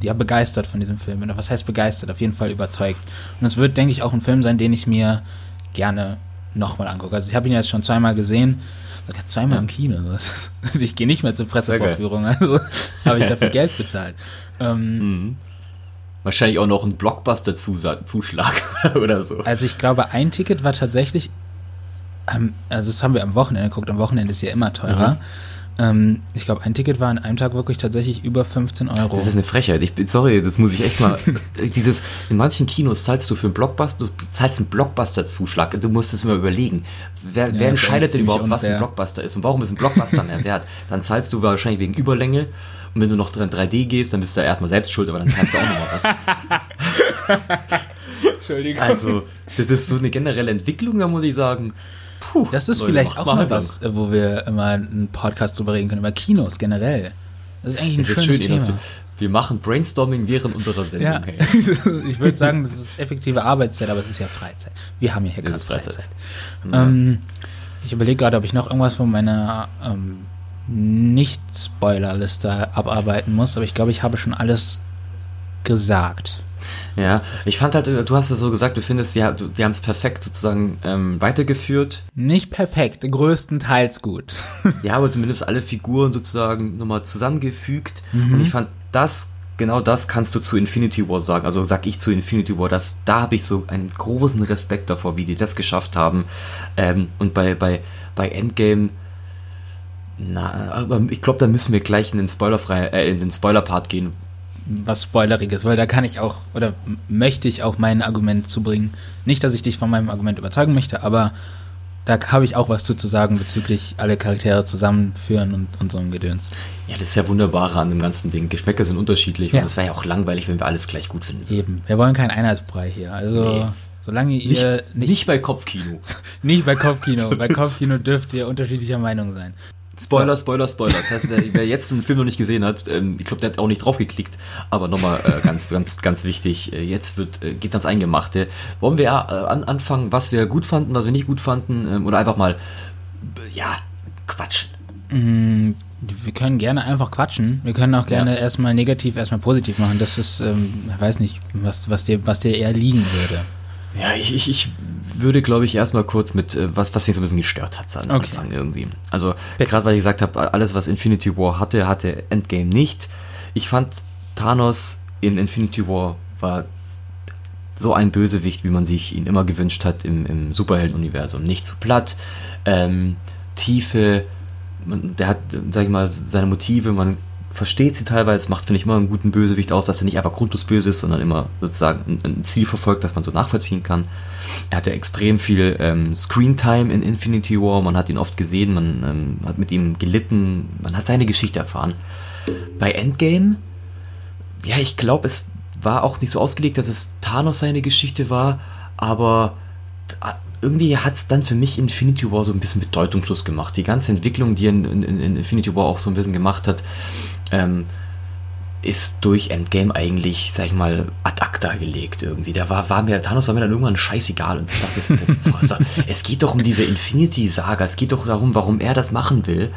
ja, begeistert von diesem Film bin. Oder was heißt begeistert? Auf jeden Fall überzeugt. Und es wird, denke ich, auch ein Film sein, den ich mir gerne nochmal angucke. Also ich habe ihn jetzt schon zweimal gesehen, sogar zweimal Ja. im Kino. Ich gehe nicht mehr zur. Pressevorführung, also habe ich dafür Geld bezahlt. Ähm, Mhm. Wahrscheinlich auch noch ein Blockbuster-Zuschlag oder so. Also ich glaube, ein Ticket war tatsächlich, ähm, also das haben wir am Wochenende geguckt, am Wochenende ist ja immer teurer. Mhm. Ähm, ich glaube, ein Ticket war an einem Tag wirklich tatsächlich über 15 Euro. Das ist eine Frechheit. Ich bin, sorry, das muss ich echt mal. dieses, in manchen Kinos zahlst du für einen Blockbuster, du zahlst einen Blockbuster-Zuschlag. Du musst es mal überlegen. Wer, Ja, wer entscheidet denn überhaupt, was ein unfair. Blockbuster ist und warum ist ein Blockbuster mehr wert? Dann zahlst du wahrscheinlich wegen Überlänge und wenn du noch drin 3D gehst, dann bist du erstmal selbst schuld, aber dann zahlst du auch nochmal was. Entschuldigung. Also, das ist so eine generelle Entwicklung, da muss ich sagen. Puh, das ist Leute, vielleicht auch mal was, wo wir immer einen Podcast drüber reden können, über Kinos generell. Das ist eigentlich ein Das schönes schön, Thema. wir, wir machen Brainstorming während unserer Sendung. Ja, hey. ich würde sagen, das ist effektive Arbeitszeit, aber es ist ja Freizeit. Wir haben ja hier gerade Freizeit. Freizeit. Ja. Ähm, ich überlege gerade, ob ich noch irgendwas von meiner ähm, Nicht-Spoiler-Liste abarbeiten muss, aber ich glaube, ich habe schon alles gesagt. Ja, ich fand halt, du hast es so gesagt, du findest, ja, du- die haben es perfekt sozusagen ähm, weitergeführt. Nicht perfekt, größtenteils gut. Ja, aber zumindest alle Figuren sozusagen nochmal zusammengefügt. Mhm. Und ich fand das, genau das kannst du zu Infinity War sagen. Also sag ich zu Infinity War, dass da habe ich so einen großen Respekt davor, wie die das geschafft haben. Ähm, und bei, bei, bei Endgame, na, aber ich glaube, da müssen wir gleich in den Spoilerfrei, äh, in den Spoiler-Part gehen. Was Spoileriges, weil da kann ich auch, oder möchte ich auch mein Argument zubringen. Nicht, dass ich dich von meinem Argument überzeugen möchte, aber da habe ich auch was zu, zu sagen bezüglich alle Charaktere zusammenführen und, und so ein Gedöns. Ja, das ist ja wunderbar an dem ganzen Ding. Geschmäcker sind unterschiedlich Ja. und es wäre ja auch langweilig, wenn wir alles gleich gut finden. Eben, wir wollen keinen Einheitsbrei hier. Also, Nee. solange Nicht, ihr nicht, nicht, bei Kopfkino. nicht bei Kopfkino, bei Kopfkino dürft ihr unterschiedlicher Meinung sein. Spoiler, Spoiler, Spoiler. Das heißt, wer, wer jetzt den Film noch nicht gesehen hat, ähm, ich glaube, der hat auch nicht drauf geklickt. Aber nochmal äh, ganz, ganz, ganz wichtig, äh, jetzt wird, äh, geht's ans Eingemachte. Wollen wir äh, an, anfangen, was wir gut fanden, was wir nicht gut fanden? Ähm, oder einfach mal, ja, quatschen. Mm, Wir können gerne einfach quatschen. Wir können auch gerne Ja. erstmal negativ, erstmal positiv machen. Das ist, ähm, ich weiß nicht, was, was, dir, was dir eher liegen würde. Ja, ich, ich, ich würde, glaube ich, erstmal kurz mit, äh, was, was mich so ein bisschen gestört hat am Okay. Anfang irgendwie. Also, gerade weil ich gesagt habe, alles, was Infinity War hatte, hatte Endgame nicht. Ich fand, Thanos in Infinity War war so ein Bösewicht, wie man sich ihn immer gewünscht hat im, im Superhelden-Universum. Nicht zu platt, ähm, Tiefe, man, der hat, sag ich mal, seine Motive, man versteht sie teilweise, macht, finde ich, immer einen guten Bösewicht aus, dass er nicht einfach grundlos böse ist, sondern immer sozusagen ein, ein Ziel verfolgt, das man so nachvollziehen kann. Er hatte extrem viel ähm, Screentime in Infinity War, man hat ihn oft gesehen, man ähm, hat mit ihm gelitten, man hat seine Geschichte erfahren. Bei Endgame, ja, ich glaube, es war auch nicht so ausgelegt, dass es Thanos seine Geschichte war, aber irgendwie hat es dann für mich Infinity War so ein bisschen bedeutungslos gemacht. Die ganze Entwicklung, die in, in, in Infinity War auch so ein bisschen gemacht hat, ähm, ist durch Endgame eigentlich, sag ich mal, ad acta gelegt irgendwie. Da war, war mir, Thanos war mir dann irgendwann scheißegal. Und das ist, das ist, es geht doch um diese Infinity-Saga, es geht doch darum, warum er das machen will.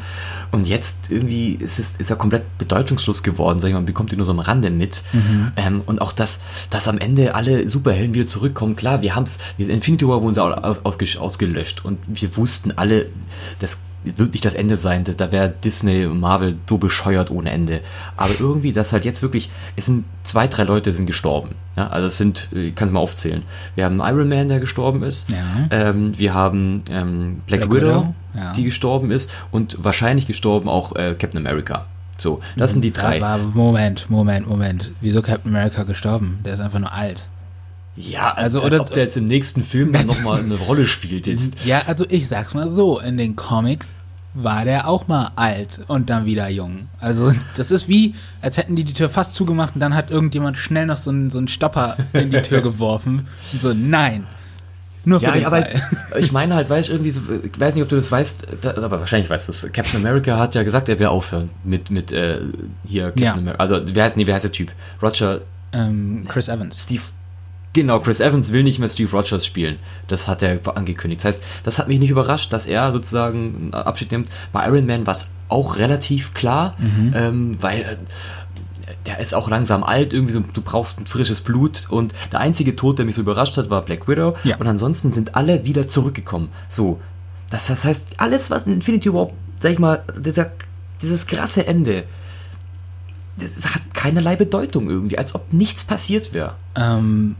Und jetzt irgendwie ist, es, ist er komplett bedeutungslos geworden, sag ich mal, man bekommt ihn nur so am Rande mit. Mhm. Ähm, und auch, dass, dass am Ende alle Superhelden wieder zurückkommen. Klar, wir haben es, Infinity War wurden aus, aus, ausgelöscht und wir wussten alle, das wird nicht das Ende sein. Da wäre Disney und Marvel so bescheuert ohne Ende. Aber irgendwie, dass halt jetzt wirklich, es sind zwei, drei Leute sind gestorben. Ja, also es sind, ich kann es mal aufzählen. Wir haben Iron Man, der gestorben ist. Ja. Ähm, wir haben ähm, Black, Black, Widow, Widow ja. die gestorben ist. Und wahrscheinlich gestorben auch äh, Captain America. So, das sind die drei. Aber Moment, Moment, Moment. Wieso Captain America gestorben? Der ist einfach nur alt. Ja, also als, oder ob der jetzt im nächsten Film dann nochmal eine Rolle spielt jetzt. Ja, also ich sag's mal so, in den Comics war der auch mal alt und dann wieder jung. Also das ist wie, als hätten die die Tür fast zugemacht und dann hat irgendjemand schnell noch so einen, so einen Stopper in die Tür geworfen. Und so, nein. Nur für ja, den aber Fall. ich meine halt, weißt irgendwie so, ich weiß nicht, ob du das weißt, da, aber wahrscheinlich weißt du es. Captain America hat ja gesagt, er will aufhören mit, mit äh, hier Captain ja. America. Also, wie heißt, nee, wie heißt der Typ? Roger. Ähm, Chris Evans. Steve, Genau, Chris Evans will nicht mehr Steve Rogers spielen. Das hat er angekündigt. Das heißt, das hat mich nicht überrascht, dass er sozusagen Abschied nimmt. Bei Iron Man war es auch relativ klar, mhm. ähm, weil äh, der ist auch langsam alt, irgendwie so, du brauchst ein frisches Blut und der einzige Tod, der mich so überrascht hat, war Black Widow ja. und ansonsten sind alle wieder zurückgekommen. So, das, das heißt, alles, was in Infinity War, sag ich mal, dieser, dieses krasse Ende, das hat keinerlei Bedeutung irgendwie, als ob nichts passiert wäre. Ähm,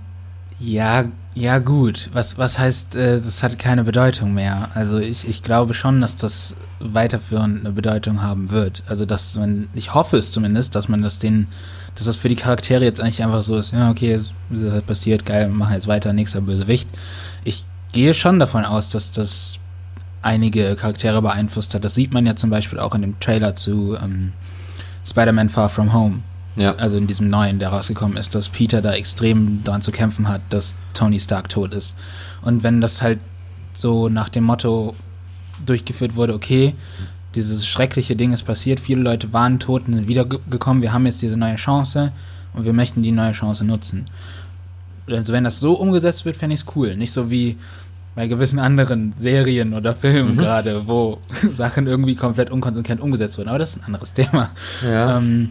ja, ja gut. Was, was heißt, äh, das hat keine Bedeutung mehr? Also ich, ich glaube schon, dass das weiterführend eine Bedeutung haben wird. Also dass man, ich hoffe es zumindest, dass man das den, dass das für die Charaktere jetzt eigentlich einfach so ist, ja okay, das hat passiert, geil, machen jetzt weiter, nächster Bösewicht. Ich gehe schon davon aus, dass das einige Charaktere beeinflusst hat. Das sieht man ja zum Beispiel auch in dem Trailer zu ähm, Spider-Man Far From Home ja. Also in diesem neuen, der rausgekommen ist, dass Peter da extrem daran zu kämpfen hat, dass Tony Stark tot ist. Und wenn das halt so nach dem Motto durchgeführt wurde, okay, dieses schreckliche Ding ist passiert, viele Leute waren tot und sind wiedergekommen, wir haben jetzt diese neue Chance und wir möchten die neue Chance nutzen. Also wenn das so umgesetzt wird, fände ich es cool. Nicht so wie bei gewissen anderen Serien oder Filmen mhm. gerade, wo Sachen irgendwie komplett unkonsequent umgesetzt wurden. Aber das ist ein anderes Thema. Ja. Ähm,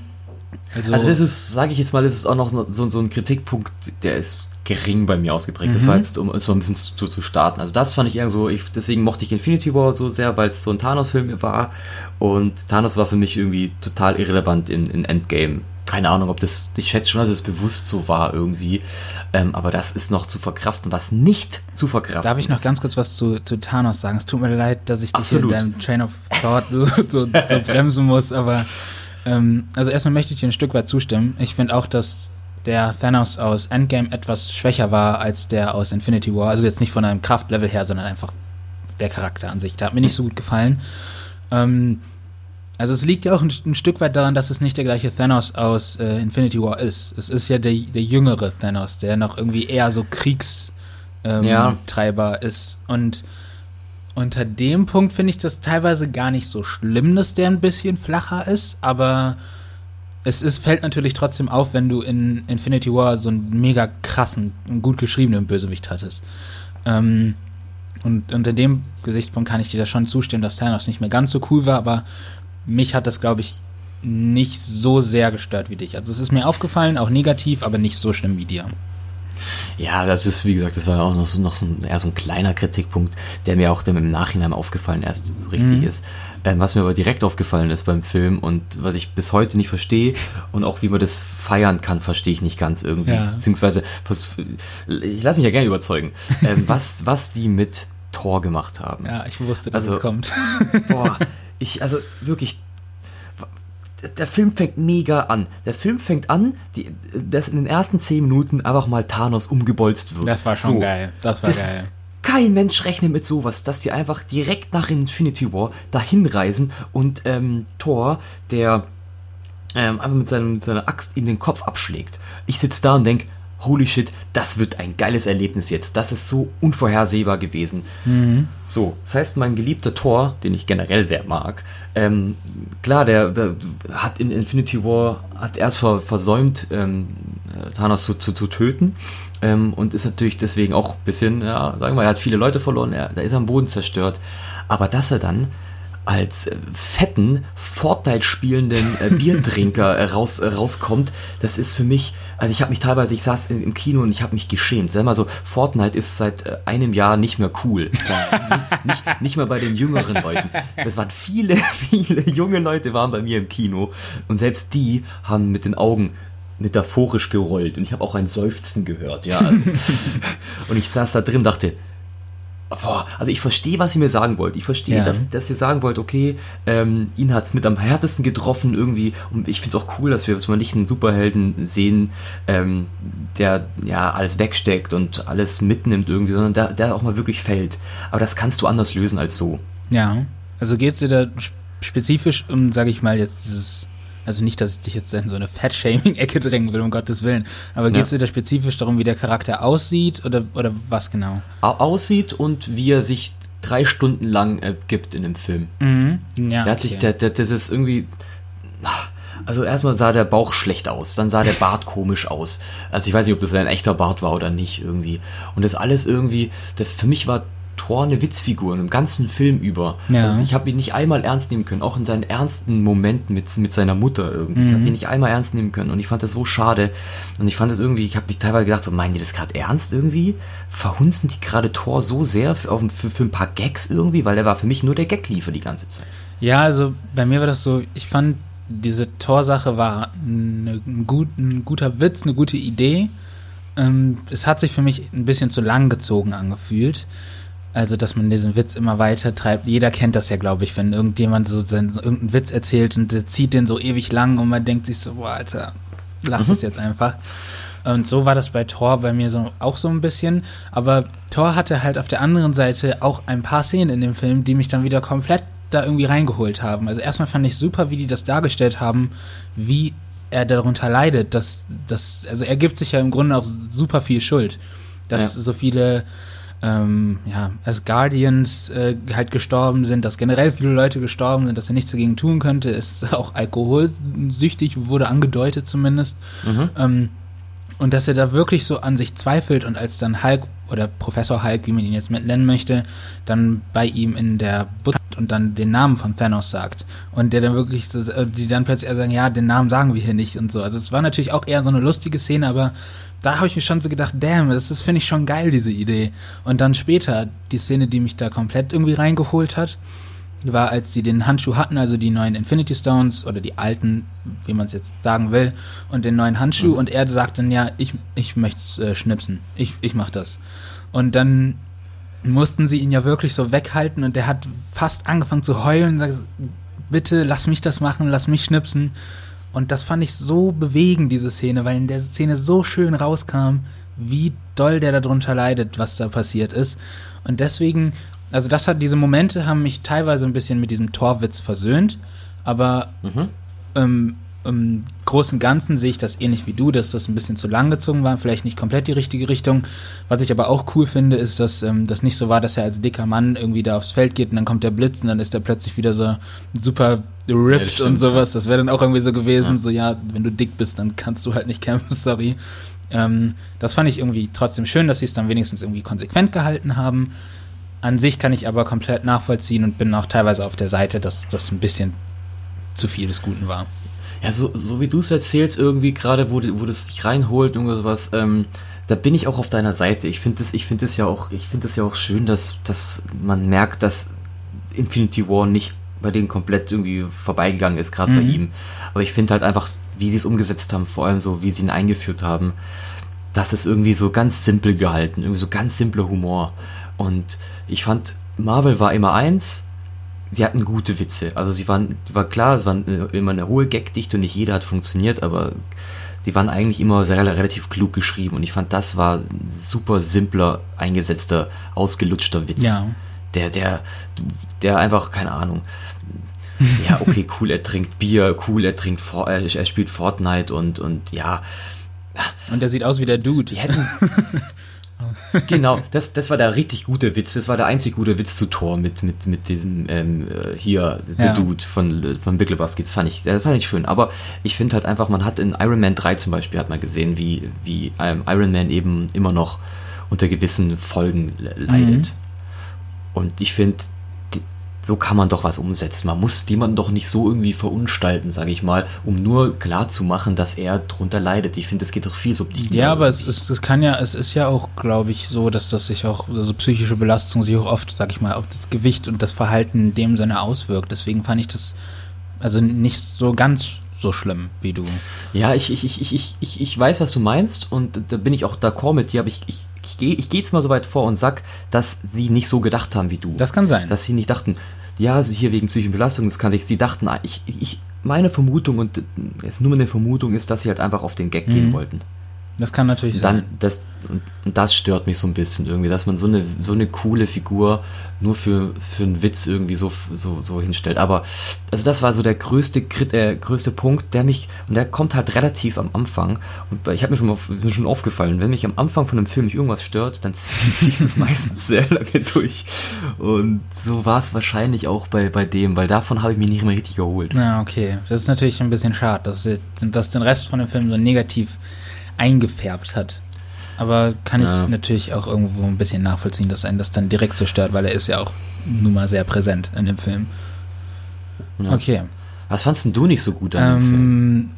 also, also das ist, sage ich jetzt mal, das ist auch noch so, so ein Kritikpunkt, der ist gering bei mir ausgeprägt. Mhm. Das war jetzt, um so ein bisschen zu, zu starten. Also das fand ich eher so, ich, deswegen mochte ich Infinity War so sehr, weil es so ein Thanos-Film war. Und Thanos war für mich irgendwie total irrelevant in, in Endgame. Keine Ahnung, ob das, ich schätze schon, dass es bewusst so war irgendwie. Ähm, aber das ist noch zu verkraften, was nicht zu verkraften Darf ich noch ganz kurz was zu, zu Thanos sagen? Es tut mir leid, dass ich dich Absolut. in deinem Train of Thought so, so, so bremsen muss, aber ähm, also erstmal möchte ich dir ein Stück weit zustimmen. Ich finde auch, dass der Thanos aus Endgame etwas schwächer war als der aus Infinity War. Also jetzt nicht von einem Kraftlevel her, sondern einfach der Charakter an sich. Der hat mir nicht so gut gefallen. Ähm, also es liegt ja auch ein, ein, Stück weit daran, dass es nicht der gleiche Thanos aus äh, Infinity War ist. Es ist ja der, der jüngere Thanos, der noch irgendwie eher so Kriegstreiber ähm, ja. ist. Und unter dem Punkt finde ich das teilweise gar nicht so schlimm, dass der ein bisschen flacher ist, aber es ist, fällt natürlich trotzdem auf, wenn du in Infinity War so einen mega krassen, gut geschriebenen Bösewicht hattest. Ähm, und unter dem Gesichtspunkt kann ich dir da schon zustimmen, dass Thanos nicht mehr ganz so cool war, aber mich hat das, glaube ich, nicht so sehr gestört wie dich. Also es ist mir aufgefallen, auch negativ, aber nicht so schlimm wie dir. Ja, das ist, wie gesagt, das war ja auch noch so, noch so ein, eher so ein kleiner Kritikpunkt, der mir auch dann im Nachhinein aufgefallen erst so richtig mhm. ist. Ähm, was mir aber direkt aufgefallen ist beim Film und was ich bis heute nicht verstehe und auch wie man das feiern kann, verstehe ich nicht ganz irgendwie. Ja. Beziehungsweise, ich lasse mich ja gerne überzeugen, ähm, was, was die mit Thor gemacht haben. Ja, ich wusste, dass also, es kommt. Boah, ich, also wirklich, der Film fängt mega an. Der Film fängt an, die, dass in den ersten zehn Minuten einfach mal Thanos umgebolzt wird. Das war schon so, geil. Das war das, geil. Kein Mensch rechnet mit sowas, dass die einfach direkt nach Infinity War dahin reisen und ähm, Thor, der ähm, einfach mit, seinem, mit seiner Axt in den Kopf abschlägt. Ich sitze da und denke, holy shit, das wird ein geiles Erlebnis jetzt. Das ist so unvorhersehbar gewesen. Mhm. So, das heißt, mein geliebter Thor, den ich generell sehr mag, ähm, klar, der, der, hat in Infinity War, hat erst ver, versäumt, ähm, Thanos zu, zu, zu töten ähm, und ist natürlich deswegen auch ein bisschen, ja, sagen wir mal, er hat viele Leute verloren, er, da ist am Boden zerstört. Aber dass er dann als äh, fetten, Fortnite spielenden äh, Biertrinker äh, raus, äh, rauskommt, das ist für mich, also ich habe mich teilweise, ich saß im Kino und ich habe mich geschämt. Sag mal so, Fortnite ist seit äh, einem Jahr nicht mehr cool. nicht, nicht mal bei den jüngeren Leuten. Das waren viele, viele junge Leute waren bei mir im Kino und selbst die haben mit den Augen metaphorisch gerollt und ich habe auch ein Seufzen gehört, ja. und ich saß da drin, dachte, Boah, also ich verstehe, was ihr mir sagen wollt. Ich verstehe, ja. dass, dass ihr sagen wollt, okay, ähm, ihn hat es mit am härtesten getroffen irgendwie. Und ich finde es auch cool, dass wir jetzt mal nicht einen Superhelden sehen, ähm, der ja alles wegsteckt und alles mitnimmt irgendwie, sondern der, der auch mal wirklich fällt. Aber das kannst du anders lösen als so. Ja, also geht es dir da spezifisch um, sage ich mal, jetzt dieses also nicht, dass ich dich jetzt in so eine Fat-Shaming-Ecke drängen will, um Gottes Willen. Aber geht es dir da spezifisch darum, wie der Charakter aussieht oder, oder was genau? Aussieht und wie er sich drei Stunden lang äh, gibt in dem Film. Mhm. Ja, der hat okay. sich, der, der, das ist irgendwie. Also erstmal sah der Bauch schlecht aus, dann sah der Bart komisch aus. Also ich weiß nicht, ob das ein echter Bart war oder nicht irgendwie. Und das alles irgendwie, der, für mich war Thor eine Witzfigur im ganzen Film über. Ja. Also ich habe ihn nicht einmal ernst nehmen können, auch in seinen ernsten Momenten mit, mit seiner Mutter irgendwie. Mhm. Ich habe ihn nicht einmal ernst nehmen können und ich fand das so schade. Und ich fand das irgendwie, ich habe mich teilweise gedacht, so meinen die das gerade ernst irgendwie? Verhunzen die gerade Thor so sehr für, für, für ein paar Gags irgendwie? Weil er war für mich nur der Gagliefer die ganze Zeit. Ja, also bei mir war das so, ich fand diese Tor-Sache war eine, ein, gut, ein guter Witz, eine gute Idee. Ähm, es hat sich für mich ein bisschen zu lang gezogen angefühlt. Also, dass man diesen Witz immer weiter treibt. Jeder kennt das ja, glaube ich, wenn irgendjemand so, seinen, so irgendeinen Witz erzählt und der zieht den so ewig lang und man denkt sich so, boah, Alter, lass mhm. es jetzt einfach. Und so war das bei Thor bei mir so auch so ein bisschen. Aber Thor hatte halt auf der anderen Seite auch ein paar Szenen in dem Film, die mich dann wieder komplett da irgendwie reingeholt haben. Also erstmal fand ich super, wie die das dargestellt haben, wie er darunter leidet. Dass, dass, also er gibt sich ja im Grunde auch super viel Schuld. Dass ja. so viele ähm, ja, als Guardians äh, halt gestorben sind, dass generell viele Leute gestorben sind, dass er nichts dagegen tun könnte, ist auch alkoholsüchtig, wurde angedeutet zumindest. Mhm. Ähm, und dass er da wirklich so an sich zweifelt und als dann Hulk oder Professor Hulk, wie man ihn jetzt nennen möchte, dann bei ihm in der Bus und dann den Namen von Thanos sagt. Und der dann wirklich so, äh, die dann plötzlich sagen, ja, den Namen sagen wir hier nicht und so. Also es war natürlich auch eher so eine lustige Szene, aber da habe ich mir schon so gedacht, damn, das ist, finde ich schon geil, diese Idee. Und dann später, die Szene, die mich da komplett irgendwie reingeholt hat, war, als sie den Handschuh hatten, also die neuen Infinity Stones oder die alten, wie man es jetzt sagen will, und den neuen Handschuh mhm. und er sagt dann, ja, ich, ich möchte äh, schnipsen, ich, ich mach das. Und dann mussten sie ihn ja wirklich so weghalten und der hat fast angefangen zu heulen und sagt, bitte lass mich das machen, lass mich schnipsen. Und das fand ich so bewegend, diese Szene, weil in der Szene so schön rauskam, wie doll der darunter leidet, was da passiert ist. Und deswegen, also das hat, diese Momente haben mich teilweise ein bisschen mit diesem Torwitz versöhnt, aber mhm. ähm, im Großen und Ganzen sehe ich das ähnlich wie du, dass das ein bisschen zu lang gezogen war, vielleicht nicht komplett die richtige Richtung. Was ich aber auch cool finde, ist, dass ähm, das nicht so war, dass er als dicker Mann irgendwie da aufs Feld geht und dann kommt der Blitz und dann ist er plötzlich wieder so super ripped ja, und sowas. Das wäre dann auch irgendwie so gewesen, ja. so ja, wenn du dick bist, dann kannst du halt nicht kämpfen, sorry. Ähm, das fand ich irgendwie trotzdem schön, dass sie es dann wenigstens irgendwie konsequent gehalten haben. An sich kann ich aber komplett nachvollziehen und bin auch teilweise auf der Seite, dass das ein bisschen zu viel des Guten war. Ja, so, so wie du es erzählst, irgendwie gerade, wo, wo das dich reinholt, irgendwas sowas, ähm, da bin ich auch auf deiner Seite. Ich finde es, ich finde es ja auch, ich finde es ja auch schön, dass, dass man merkt, dass Infinity War nicht bei denen komplett irgendwie vorbeigegangen ist, gerade mhm. bei ihm. Aber ich finde halt einfach, wie sie es umgesetzt haben, vor allem so, wie sie ihn eingeführt haben, das ist irgendwie so ganz simpel gehalten, irgendwie so ganz simpler Humor. Und ich fand, Marvel war immer eins, sie hatten gute Witze. Also sie waren, war klar, es war immer eine hohe Gagdichte und nicht jeder hat funktioniert, aber sie waren eigentlich immer sehr, relativ klug geschrieben und ich fand, das war ein super simpler, eingesetzter, ausgelutschter Witz. Ja. Der, der, der einfach, keine Ahnung, ja, okay, cool, er trinkt Bier, cool, er trinkt, er spielt Fortnite und, und ja. Und er sieht aus wie der Dude. Die hätten, genau, das, das war der richtig gute Witz. Das war der einzig gute Witz zu Tor mit, mit, mit diesem ähm, äh, hier, ja. der Dude von, von Big Lebowski. Das fand ich, das fand ich schön. Aber ich finde halt einfach, man hat in Iron Man 3 zum Beispiel hat man gesehen, wie, wie ähm, Iron Man eben immer noch unter gewissen Folgen leidet. Mhm. Und ich finde, so kann man doch was umsetzen. Man muss jemanden doch nicht so irgendwie verunstalten, sage ich mal, um nur klar zu machen, dass er drunter leidet. Ich finde, es geht doch viel subtiler. Ja, aber es, ist, es kann ja, es ist ja auch, glaube ich, so, dass das sich auch, also psychische Belastung sich auch oft, sage ich mal, auf das Gewicht und das Verhalten in dem Sinne auswirkt. Deswegen fand ich das also nicht so ganz so schlimm wie du. Ja, ich, ich, ich, ich, ich, ich weiß, was du meinst und da bin ich auch d'accord mit dir, aber ich, ich gehe ich geh jetzt mal so weit vor und sag, dass sie nicht so gedacht haben wie du. Das kann sein. Dass sie nicht dachten, ja, also hier wegen psychischen Belastungen, das kann sich, sie dachten, ich, ich, meine Vermutung, und es ist nur eine Vermutung, ist, dass sie halt einfach auf den Gag mhm. gehen wollten. Das kann natürlich dann, sein. Das, das stört mich so ein bisschen irgendwie, dass man so eine, so eine coole Figur nur für, für einen Witz irgendwie so, so, so hinstellt. Aber also das war so der größte, äh, größte Punkt, der mich, und der kommt halt relativ am Anfang. Und ich habe mir schon, auf, mir schon aufgefallen, wenn mich am Anfang von einem Film nicht irgendwas stört, dann zieht sich das meistens sehr lange durch. Und so war es wahrscheinlich auch bei, bei dem, weil davon habe ich mich nicht mehr richtig erholt. Ja, okay. Das ist natürlich ein bisschen schade, dass, dass den Rest von dem Film so negativ eingefärbt hat. Aber kann ja. ich natürlich auch irgendwo ein bisschen nachvollziehen, dass einen das dann direkt so stört, weil er ist ja auch nun mal sehr präsent in dem Film. Ja. Okay. Was fandst denn du nicht so gut an ähm, dem Film?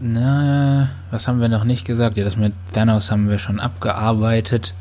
Na, was haben wir noch nicht gesagt? Ja, das mit Thanos haben wir schon abgearbeitet.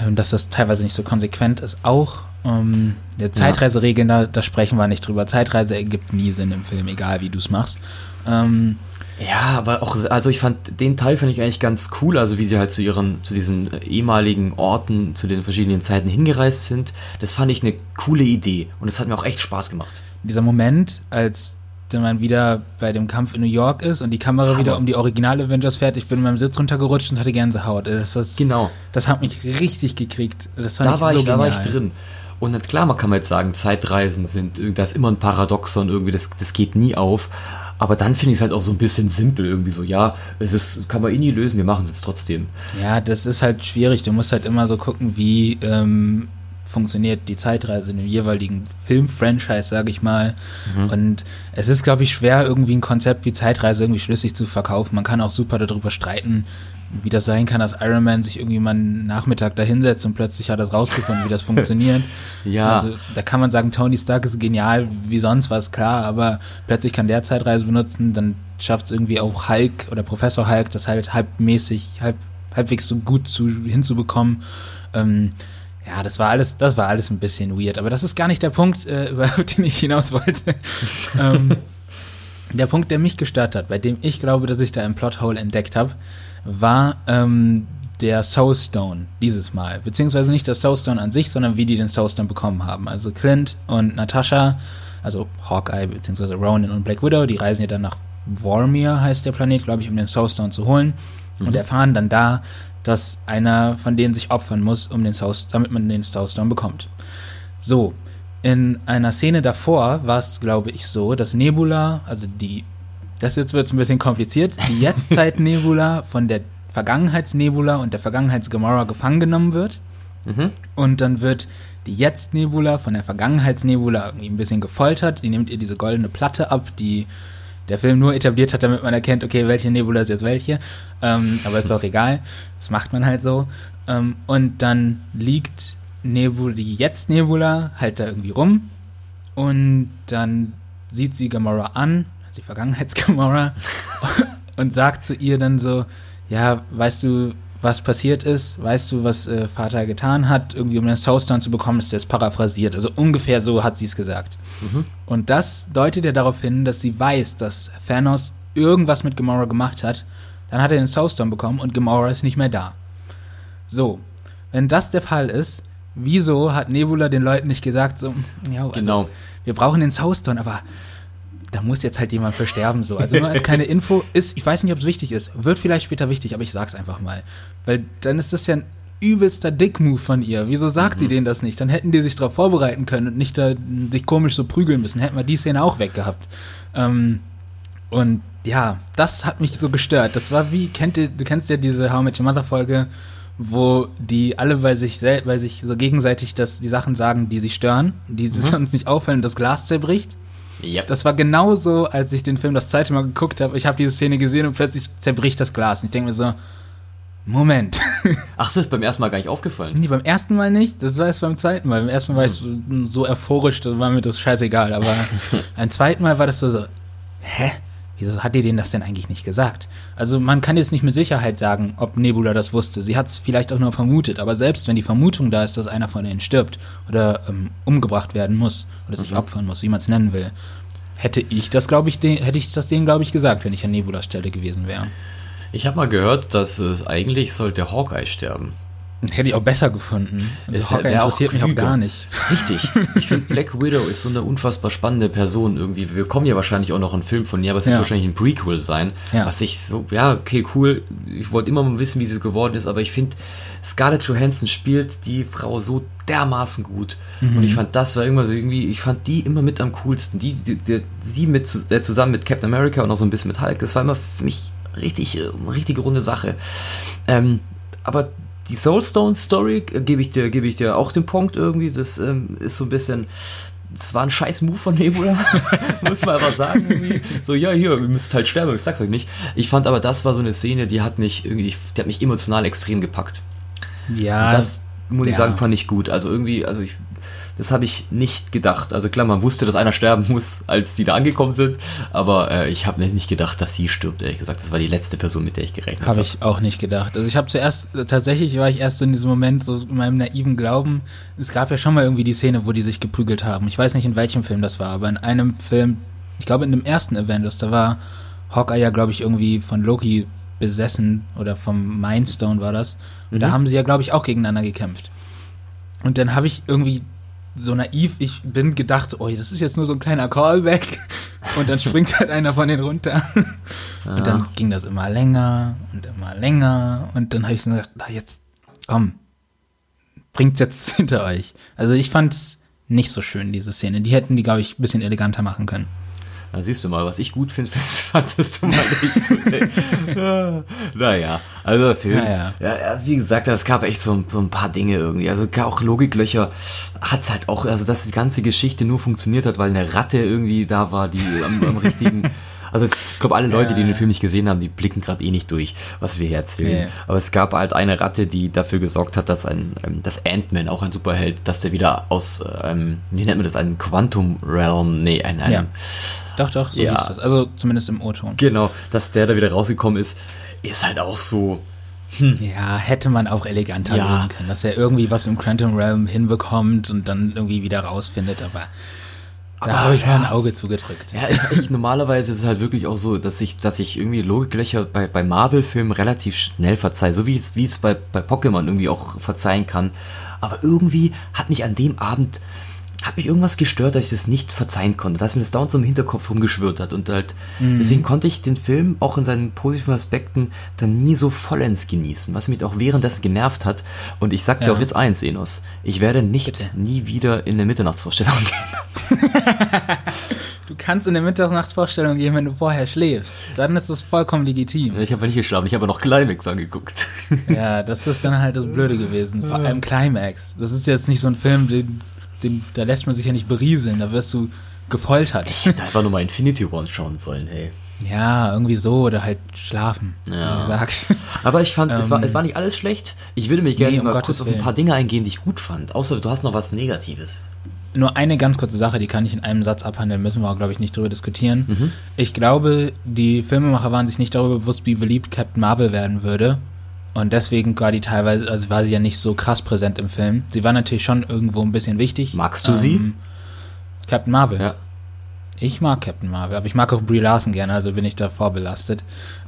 Ähm, dass das teilweise nicht so konsequent ist, auch. Ähm, der Zeitreiseregeln, da, da sprechen wir nicht drüber. Zeitreise ergibt nie Sinn im Film, egal wie du es machst. Ähm, ja, aber auch, also ich fand, den Teil finde ich eigentlich ganz cool, also wie sie halt zu ihren, zu diesen ehemaligen Orten, zu den verschiedenen Zeiten hingereist sind. Das fand ich eine coole Idee und es hat mir auch echt Spaß gemacht. Dieser Moment, als man wieder bei dem Kampf in New York ist und die Kamera Hammer. wieder um die Original Avengers fährt. Ich bin in meinem Sitz runtergerutscht und hatte Gänsehaut. Das, das, genau. Das hat mich richtig gekriegt. Das fand da ich war so ich, Da war ich drin. Und klar, man kann man jetzt sagen, Zeitreisen sind, da ist immer ein Paradoxon irgendwie, das, das geht nie auf. Aber dann finde ich es halt auch so ein bisschen simpel, irgendwie so, ja, es ist, kann man eh nie lösen, wir machen es jetzt trotzdem. Ja, das ist halt schwierig. Du musst halt immer so gucken, wie ähm, funktioniert die Zeitreise in dem jeweiligen Film-Franchise, sage ich mal. Mhm. Und es ist, glaube ich, schwer, irgendwie ein Konzept wie Zeitreise irgendwie schlüssig zu verkaufen. Man kann auch super darüber streiten, wie das sein kann, dass Iron Man sich irgendwie mal einen Nachmittag da hinsetzt und plötzlich hat er rausgefunden, wie das funktioniert. ja. Also da kann man sagen, Tony Stark ist genial, wie sonst was, klar, aber plötzlich kann der Zeitreise benutzen, dann schafft es irgendwie auch Hulk oder Professor Hulk, das halt halbmäßig, halb, halbwegs so gut zu, hinzubekommen. Ähm, ja, das war alles, das war alles ein bisschen weird, aber das ist gar nicht der Punkt, äh, über den ich hinaus wollte. ähm, der Punkt, der mich gestört hat, bei dem ich glaube, dass ich da ein Plothole entdeckt habe, war ähm, der Soulstone dieses Mal. Beziehungsweise nicht der Soulstone an sich, sondern wie die den Soulstone bekommen haben. Also Clint und Natasha, also Hawkeye beziehungsweise Ronan und Black Widow, die reisen ja dann nach Vormir, heißt der Planet, glaube ich, um den Soulstone zu holen. Mhm. Und erfahren dann da, dass einer von denen sich opfern muss, um den Soul, damit man den Soulstone bekommt. So, in einer Szene davor war es, glaube ich, so, dass Nebula, also die das jetzt wird es ein bisschen kompliziert, die Jetztzeit-Nebula von der Vergangenheitsnebula und der Vergangenheits-Gamora gefangen genommen wird. Mhm. Und dann wird die Jetzt-Nebula von der Vergangenheitsnebula irgendwie ein bisschen gefoltert. Die nimmt ihr diese goldene Platte ab, die der Film nur etabliert hat, damit man erkennt, okay, welche Nebula ist jetzt welche. Ähm, aber ist auch egal. Das macht man halt so. Ähm, und dann liegt Nebula, die Jetzt-Nebula halt da irgendwie rum. Und dann sieht sie Gamora an die Vergangenheitsgamora, und sagt zu ihr dann so, ja, weißt du, was passiert ist, weißt du, was äh, Vater getan hat, irgendwie um den Soulstone zu bekommen, ist jetzt paraphrasiert. Also ungefähr so hat sie es gesagt. Mhm. Und das deutet ja darauf hin, dass sie weiß, dass Thanos irgendwas mit Gamora gemacht hat. Dann hat er den Soulstone bekommen und Gamora ist nicht mehr da. So, wenn das der Fall ist, wieso hat Nebula den Leuten nicht gesagt, so, ja, also, genau. wir brauchen den Soulstone, aber da muss jetzt halt jemand für sterben, so. Also nur als keine Info ist, ich weiß nicht, ob es wichtig ist, wird vielleicht später wichtig, aber ich sag's einfach mal. Weil dann ist das ja übelster Dick-Move von ihr. Wieso sagt die denen das nicht? Dann hätten die sich darauf vorbereiten können und nicht da sich komisch so prügeln müssen. Hätten wir die Szene auch weggehabt. Ähm, und ja, das hat mich so gestört. Das war wie, kennt ihr, du kennst ja diese How Met Your Mother Folge, wo die alle bei sich bei sich so gegenseitig das, die Sachen sagen, die sie stören, die mhm. sonst nicht auffallen und das Glas zerbricht. Yep. Das war genauso, als ich den Film das zweite Mal geguckt habe. Ich habe diese Szene gesehen und plötzlich zerbricht das Glas. Und ich denke mir so, Moment. Ach, so ist beim ersten Mal gar nicht aufgefallen. Nee, beim ersten Mal nicht. Das war es beim zweiten Mal. Beim ersten Mal war ich so, so euphorisch, da war mir das scheißegal. Aber beim zweiten Mal war das so, so hä? Wieso hat ihr denen das denn eigentlich nicht gesagt? Also man kann jetzt nicht mit Sicherheit sagen, ob Nebula das wusste. Sie hat es vielleicht auch nur vermutet, aber selbst wenn die Vermutung da ist, dass einer von denen stirbt oder ähm, umgebracht werden muss oder sich mhm. opfern muss, wie man es nennen will, hätte ich das, glaube ich, hätte ich das denen, glaube ich, gesagt, wenn ich an Nebulas Stelle gewesen wäre. Ich habe mal gehört, dass es eigentlich sollte Hawkeye sterben. Hätte ich auch besser gefunden. Also Hawkeye interessiert mich auch gar nicht. Richtig. Ich finde Black Widow ist so eine unfassbar spannende Person irgendwie. Wir kommen ja wahrscheinlich auch noch einen Film von ihr, aber es wird ja. wahrscheinlich ein Prequel sein. Ja. Was ich so, ja, okay, cool. Ich wollte immer mal wissen, wie sie geworden ist, aber ich finde, Scarlett Johansson spielt die Frau so dermaßen gut. Mhm. Und ich fand, das war irgendwann so irgendwie, ich fand die immer mit am coolsten. Die, die, die sie mit zusammen mit Captain America und auch so ein bisschen mit Hulk, das war immer für mich richtig, äh, richtige runde Sache. Ähm, aber die Soulstone Story äh, gebe ich dir, gebe ich dir auch den Punkt irgendwie. Das ähm, ist so ein bisschen, das war ein scheiß Move von Nebula, muss man aber sagen. Irgendwie. So, ja, hier, ihr müsst halt sterben, ich sag's euch nicht. Ich fand aber, das war so eine Szene, die hat mich irgendwie, die hat mich emotional extrem gepackt. Ja. Und das muss ja. ich sagen, fand ich gut. Also irgendwie, also ich das habe ich nicht gedacht. Also klar, man wusste, dass einer sterben muss, als die da angekommen sind, aber äh, ich habe nicht gedacht, dass sie stirbt, ehrlich gesagt. Das war die letzte Person, mit der ich gerechnet habe. Habe ich auch nicht gedacht. Also ich habe zuerst, tatsächlich war ich erst so in diesem Moment, so in meinem naiven Glauben, es gab ja schon mal irgendwie die Szene, wo die sich geprügelt haben. Ich weiß nicht, in welchem Film das war, aber in einem Film, ich glaube in dem ersten Avengers, da war Hawkeye ja, glaube ich, irgendwie von Loki besessen oder vom Mindstone war das. Und mhm. da haben sie ja, glaube ich, auch gegeneinander gekämpft. Und dann habe ich irgendwie so naiv ich bin, gedacht, oh, das ist jetzt nur so ein kleiner Callback. Und dann springt halt einer von denen runter. Ja. Und dann ging das immer länger und immer länger. Und dann habe ich gesagt, na jetzt, komm, bringt's jetzt hinter euch. Also ich fand's nicht so schön, diese Szene. Die hätten die, glaube ich, ein bisschen eleganter machen können. Dann siehst du mal, was ich gut finde, fandest du mal nicht gut. naja, also der Film, naja. ja, wie gesagt, es gab echt so, so ein paar Dinge irgendwie. Also auch Logiklöcher hat es halt auch, also dass die ganze Geschichte nur funktioniert hat, weil eine Ratte irgendwie da war, die am, am richtigen also ich glaube, alle Leute, ja. die den Film nicht gesehen haben, die blicken gerade eh nicht durch, was wir hier erzählen. Ja. Aber es gab halt eine Ratte, die dafür gesorgt hat, dass ein, ähm, dass Ant-Man, auch ein Superheld, dass der wieder aus, ähm, wie nennt man das, ein Quantum Realm, nee, ein, ein ja. Doch, doch, so ja. hieß das. Also zumindest im O-Ton. Genau, dass der da wieder rausgekommen ist, ist halt auch so, hm. Ja, hätte man auch eleganter ja. können, dass er irgendwie was im Quantum Realm hinbekommt und dann irgendwie wieder rausfindet, aber da habe ich ja. mal ein Auge zugedrückt. Ja, ich, normalerweise ist es halt wirklich auch so, dass ich, dass ich irgendwie Logiklöcher bei, bei Marvel-Filmen relativ schnell verzeihe, so wie es, wie es bei, bei Pokémon irgendwie auch verzeihen kann. Aber irgendwie hat mich an dem Abend hat mich irgendwas gestört, dass ich das nicht verzeihen konnte, dass mir das dauernd so im Hinterkopf rumgeschwört hat und halt, mhm. deswegen konnte ich den Film auch in seinen positiven Aspekten dann nie so vollends genießen, was mich auch währenddessen genervt hat und ich sag dir ja. auch jetzt eins, Enos, ich werde nicht Bitte. nie wieder in eine Mitternachtsvorstellung gehen. du kannst in eine Mitternachtsvorstellung gehen, wenn du vorher schläfst, dann ist das vollkommen legitim. Ich habe nicht geschlafen, ich habe noch Climax angeguckt. ja, das ist dann halt das Blöde gewesen, vor allem Climax. Das ist jetzt nicht so ein Film, den den, da lässt man sich ja nicht berieseln, da wirst du gefoltert. Ich hätte einfach nur mal Infinity War schauen sollen, hey. Ja, irgendwie so oder halt schlafen, ja. wie gesagt. Aber ich fand, ähm, es, war, es ähm, war nicht alles schlecht. Ich würde mich gerne nee, um mal Gottes kurz auf ein paar Dinge eingehen, die ich gut fand. Außer du hast noch was Negatives. Nur eine ganz kurze Sache, die kann ich in einem Satz abhandeln, müssen wir auch, glaube ich, nicht drüber diskutieren. Mhm. Ich glaube, die Filmemacher waren sich nicht darüber bewusst, wie beliebt Captain Marvel werden würde. Und deswegen war die teilweise, also war sie ja nicht so krass präsent im Film. Sie war natürlich schon irgendwo ein bisschen wichtig. Magst du ähm, sie? Captain Marvel. Ja. Ich mag Captain Marvel, aber ich mag auch Brie Larson gerne, also bin ich da vorbelastet.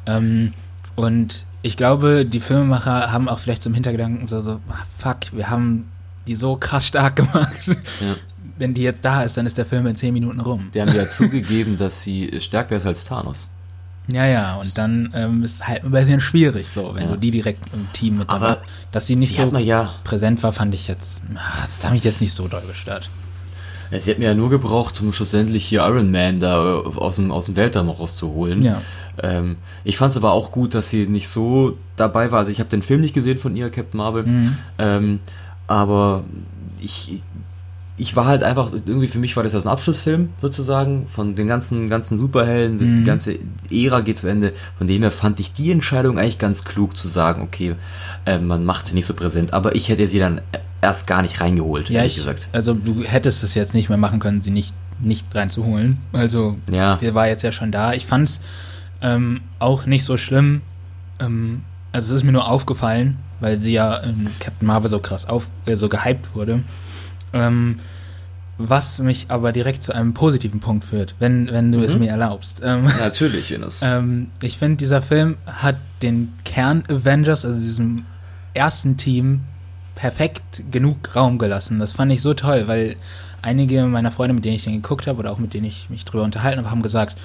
Ähm, und ich glaube, die Filmemacher haben auch vielleicht zum Hintergedanken so, so, ah, fuck, wir haben die so krass stark gemacht. Ja. Wenn die jetzt da ist, dann ist der Film in zehn Minuten rum. Die haben ja zugegeben, dass sie stärker ist als Thanos. Ja, ja, und dann ähm, ist es halt ein bisschen schwierig, so, wenn Ja. du die direkt im Team mit Aber dabei Dass sie nicht Sie so ja, präsent war, fand ich jetzt, ah, das hat mich jetzt nicht so doll gestört. sie hat mir ja nur gebraucht, um schlussendlich hier Iron Man da äh, aus dem, aus dem Weltraum rauszuholen. Ja. Ähm, ich fand es aber auch gut, dass sie nicht so dabei war. Also ich habe den Film nicht gesehen von ihr, Captain Marvel. Mhm. Ähm, aber ich, ich war halt einfach, irgendwie für mich war das ja so ein Abschlussfilm sozusagen von den ganzen, ganzen Superhelden. Das, Die Mhm. ganze Ära geht zu Ende. Von dem her fand ich die Entscheidung eigentlich ganz klug zu sagen, okay, äh, man macht sie nicht so präsent. Aber ich hätte sie dann erst gar nicht reingeholt, Ja, ehrlich ich, gesagt. also du hättest es jetzt nicht mehr machen können, sie nicht, nicht reinzuholen. Also, Ja. der war jetzt ja schon da. Ich fand's ähm, auch nicht so schlimm. Ähm, also es ist mir nur aufgefallen, weil sie ja in Captain Marvel so krass auf, äh, so gehypt wurde. Ähm, was mich aber direkt zu einem positiven Punkt führt, wenn, wenn du es Mhm. mir erlaubst. Ähm, Natürlich, Ines. ähm, ich finde, dieser Film hat den Kern-Avengers, also diesem ersten Team, perfekt genug Raum gelassen. Das fand ich so toll, weil einige meiner Freunde, mit denen ich den geguckt habe oder auch mit denen ich mich drüber unterhalten habe, haben gesagt,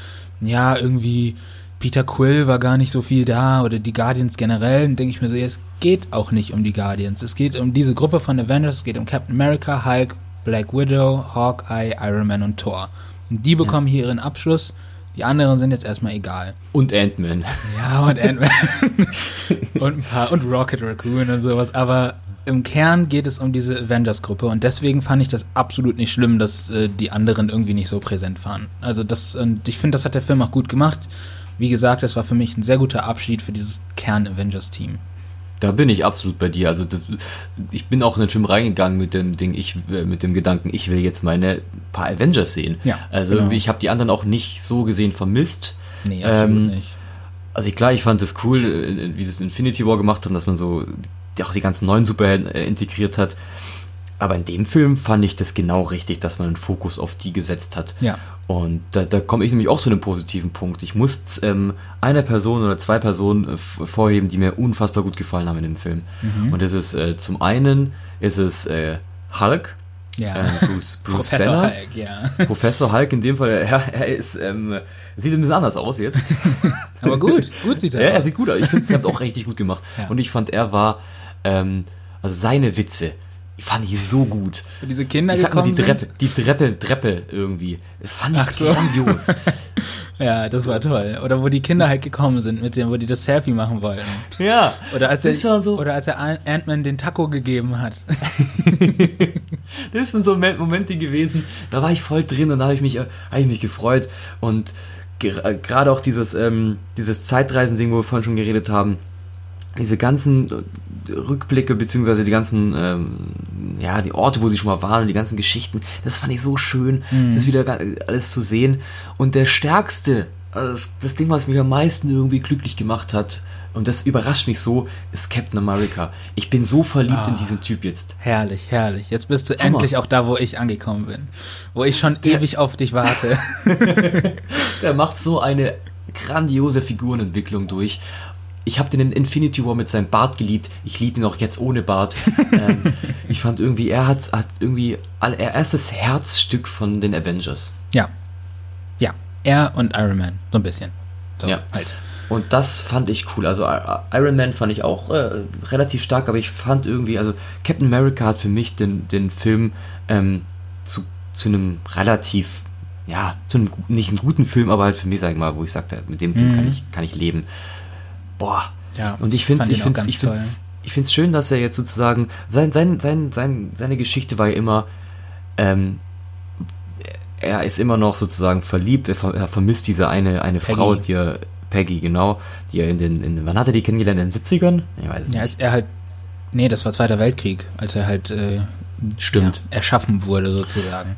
ja, irgendwie Peter Quill war gar nicht so viel da oder die Guardians generell. Und denke ich mir so, ja, es geht auch nicht um die Guardians. Es geht um diese Gruppe von Avengers, es geht um Captain America, Hulk, Black Widow, Hawkeye, Iron Man und Thor. Und die bekommen hier ihren Abschluss. Die anderen sind jetzt erstmal egal. Und Ant-Man. Ja, und Ant-Man. und ein paar, und Rocket Raccoon und sowas. Aber im Kern geht es um diese Avengers-Gruppe und deswegen fand ich das absolut nicht schlimm, dass äh, die anderen irgendwie nicht so präsent waren. Also das, und ich finde, das hat der Film auch gut gemacht. Wie gesagt, das war für mich ein sehr guter Abschied für dieses Kern-Avengers-Team. Da bin ich absolut bei dir. Also ich bin auch in den Film reingegangen mit dem Ding, ich äh, mit dem Gedanken, ich will jetzt meine paar Avengers sehen. Ja, also genau. ich habe die anderen auch nicht so gesehen vermisst. Nee, absolut Ähm, nicht. Also ich, klar, ich fand es cool, äh, wie sie es in Infinity War gemacht haben, dass man so auch die ganzen neuen Superhelden äh, integriert hat. Aber in dem Film fand ich das genau richtig, dass man einen Fokus auf die gesetzt hat. Ja. Und da, da komme ich nämlich auch zu einem positiven Punkt. Ich muss ähm, eine Person oder zwei Personen äh, vorheben, die mir unfassbar gut gefallen haben in dem Film. Mhm. Und das ist äh, zum einen ist es äh, Hulk, Ja. äh, Bruce, Bruce Professor Banner. Hulk, ja. Professor Hulk in dem Fall, er, er ist, ähm, sieht ein bisschen anders aus jetzt. Aber gut, gut sieht Ja, er er aus. sieht gut aus. Ich finde, sie haben es auch richtig gut gemacht. Ja. Und ich fand, er war, ähm, also seine Witze, fand ich so gut. Wo diese Kinder Ich sag mal, die gekommen Treppe, die Treppe, Treppe irgendwie. Das fand ich Ach so. grandios. Ja, das war toll. Oder wo die Kinder halt gekommen sind, mit dem, wo die das Selfie machen wollten. ja. Oder als er, so- oder als er An- Ant-Man den Taco gegeben hat. Das sind so Momen- Momente gewesen, da war ich voll drin und da habe ich mich, äh, hab ich mich gefreut. Und äh, gerade auch dieses, ähm, dieses Zeitreisen-Ding, wo wir vorhin schon geredet haben, diese ganzen Rückblicke, beziehungsweise die ganzen, ähm, ja, die Orte, wo sie schon mal waren und die ganzen Geschichten, das fand ich so schön, Mhm. das wieder alles zu sehen. Und der stärkste, also das, Ding, was mich am meisten irgendwie glücklich gemacht hat, und das überrascht mich so, ist Captain America. Ich bin so verliebt in Ah. diesen Typ jetzt. Herrlich, herrlich. Jetzt bist du Hammer. endlich auch da, wo ich angekommen bin. Wo ich schon ewig auf dich warte. Der macht so eine grandiose Figurenentwicklung durch. Ich habe den in Infinity War mit seinem Bart geliebt. Ich liebe ihn auch jetzt ohne Bart. ähm, ich fand irgendwie, er hat, hat irgendwie, all- er ist das Herzstück von den Avengers. ja. Ja. Er und Iron Man. So ein bisschen. So, Ja. halt. Und das fand ich cool. Also Iron Man fand ich auch äh, relativ stark, aber ich fand irgendwie, also Captain America hat für mich den, den Film ähm, zu, zu einem relativ, ja, zu einem nicht einen guten Film, aber halt für mich, sag ich mal, wo ich sagte, mit dem Film Mhm. kann ich, kann ich leben. Boah. Ja, Und ich finde es ich find's, ich find's, ich find's schön, dass er jetzt sozusagen, sein, sein, sein, sein, seine Geschichte war ja immer, ähm, er ist immer noch sozusagen verliebt, er, ver, er vermisst diese eine, eine Peggy. Frau, die er, Peggy, genau, die er in den, in, den- wann hat er die kennengelernt? In den 70ern? Ich weiß es Ja, nicht. als er halt. Nee, das war Zweiter Weltkrieg, als er halt äh, Stimmt. Ja, erschaffen wurde, sozusagen.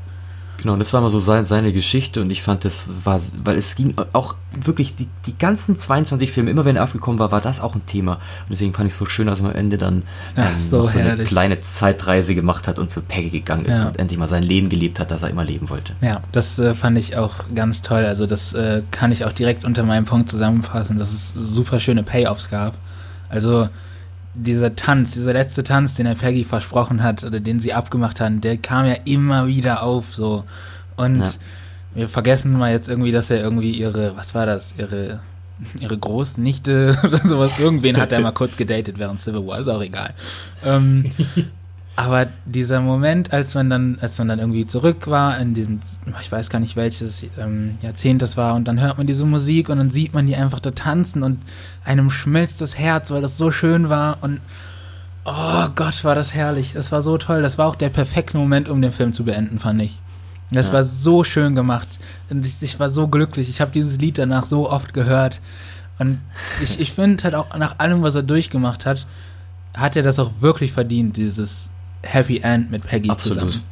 Genau, das war immer so sein, seine Geschichte und ich fand, das war, weil es ging auch wirklich, die, die ganzen 22 Filme, immer wenn er aufgekommen war, war das auch ein Thema. Und deswegen fand ich es so schön, dass er am Ende dann Ach, ähm, so noch so eine kleine Zeitreise gemacht hat und zu Peggy gegangen ist Ja. und endlich mal sein Leben gelebt hat, das er immer leben wollte. Ja, das äh, fand ich auch ganz toll. Also das äh, kann ich auch direkt unter meinem Punkt zusammenfassen, dass es super schöne Payoffs gab. Also dieser Tanz, dieser letzte Tanz, den er Peggy versprochen hat oder den sie abgemacht haben, der kam ja immer wieder auf so. Und Ja. wir vergessen mal jetzt irgendwie, dass er irgendwie ihre, was war das, ihre ihre Großnichte oder sowas. Irgendwen hat er mal kurz gedatet während Civil War, ist auch egal. Ähm, aber dieser Moment, als man dann, als man dann irgendwie zurück war in diesen, ich weiß gar nicht welches ähm, Jahrzehnt das war, und dann hört man diese Musik und dann sieht man die einfach da tanzen und einem schmilzt das Herz, weil das so schön war und oh Gott, war das herrlich. Das war so toll. Das war auch der perfekte Moment, um den Film zu beenden, fand ich. Das ja. war so schön gemacht. Und ich, ich war so glücklich. Ich habe dieses Lied danach so oft gehört. Und ich, ich finde halt auch nach allem, was er durchgemacht hat, hat er das auch wirklich verdient, dieses Happy End mit Peggy Absolut. zusammen.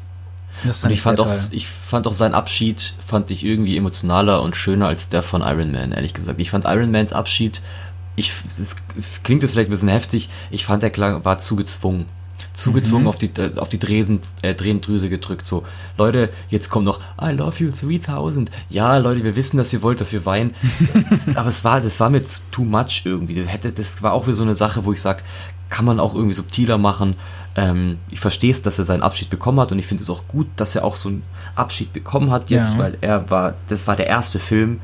Das und ich fand, auch, ich fand auch seinen Abschied, fand ich irgendwie emotionaler und schöner als der von Iron Man, ehrlich gesagt. Ich fand Iron Mans Abschied, ich, es klingt jetzt vielleicht ein bisschen heftig, ich fand der klang, war zu gezwungen. Zu gezwungen mhm. auf die, auf die Dresen, äh, Drehendrüse gedrückt. So, Leute, jetzt kommt noch I love you 3000. Ja, Leute, wir wissen, dass ihr wollt, dass wir weinen. aber es war, das war mir too much irgendwie. Das, hätte, das war auch wieder so eine Sache, wo ich sage, kann man auch irgendwie subtiler machen. Ähm, ich verstehe es, dass er seinen Abschied bekommen hat und ich finde es auch gut, dass er auch so einen Abschied bekommen hat jetzt, ja. weil er war, das war der erste Film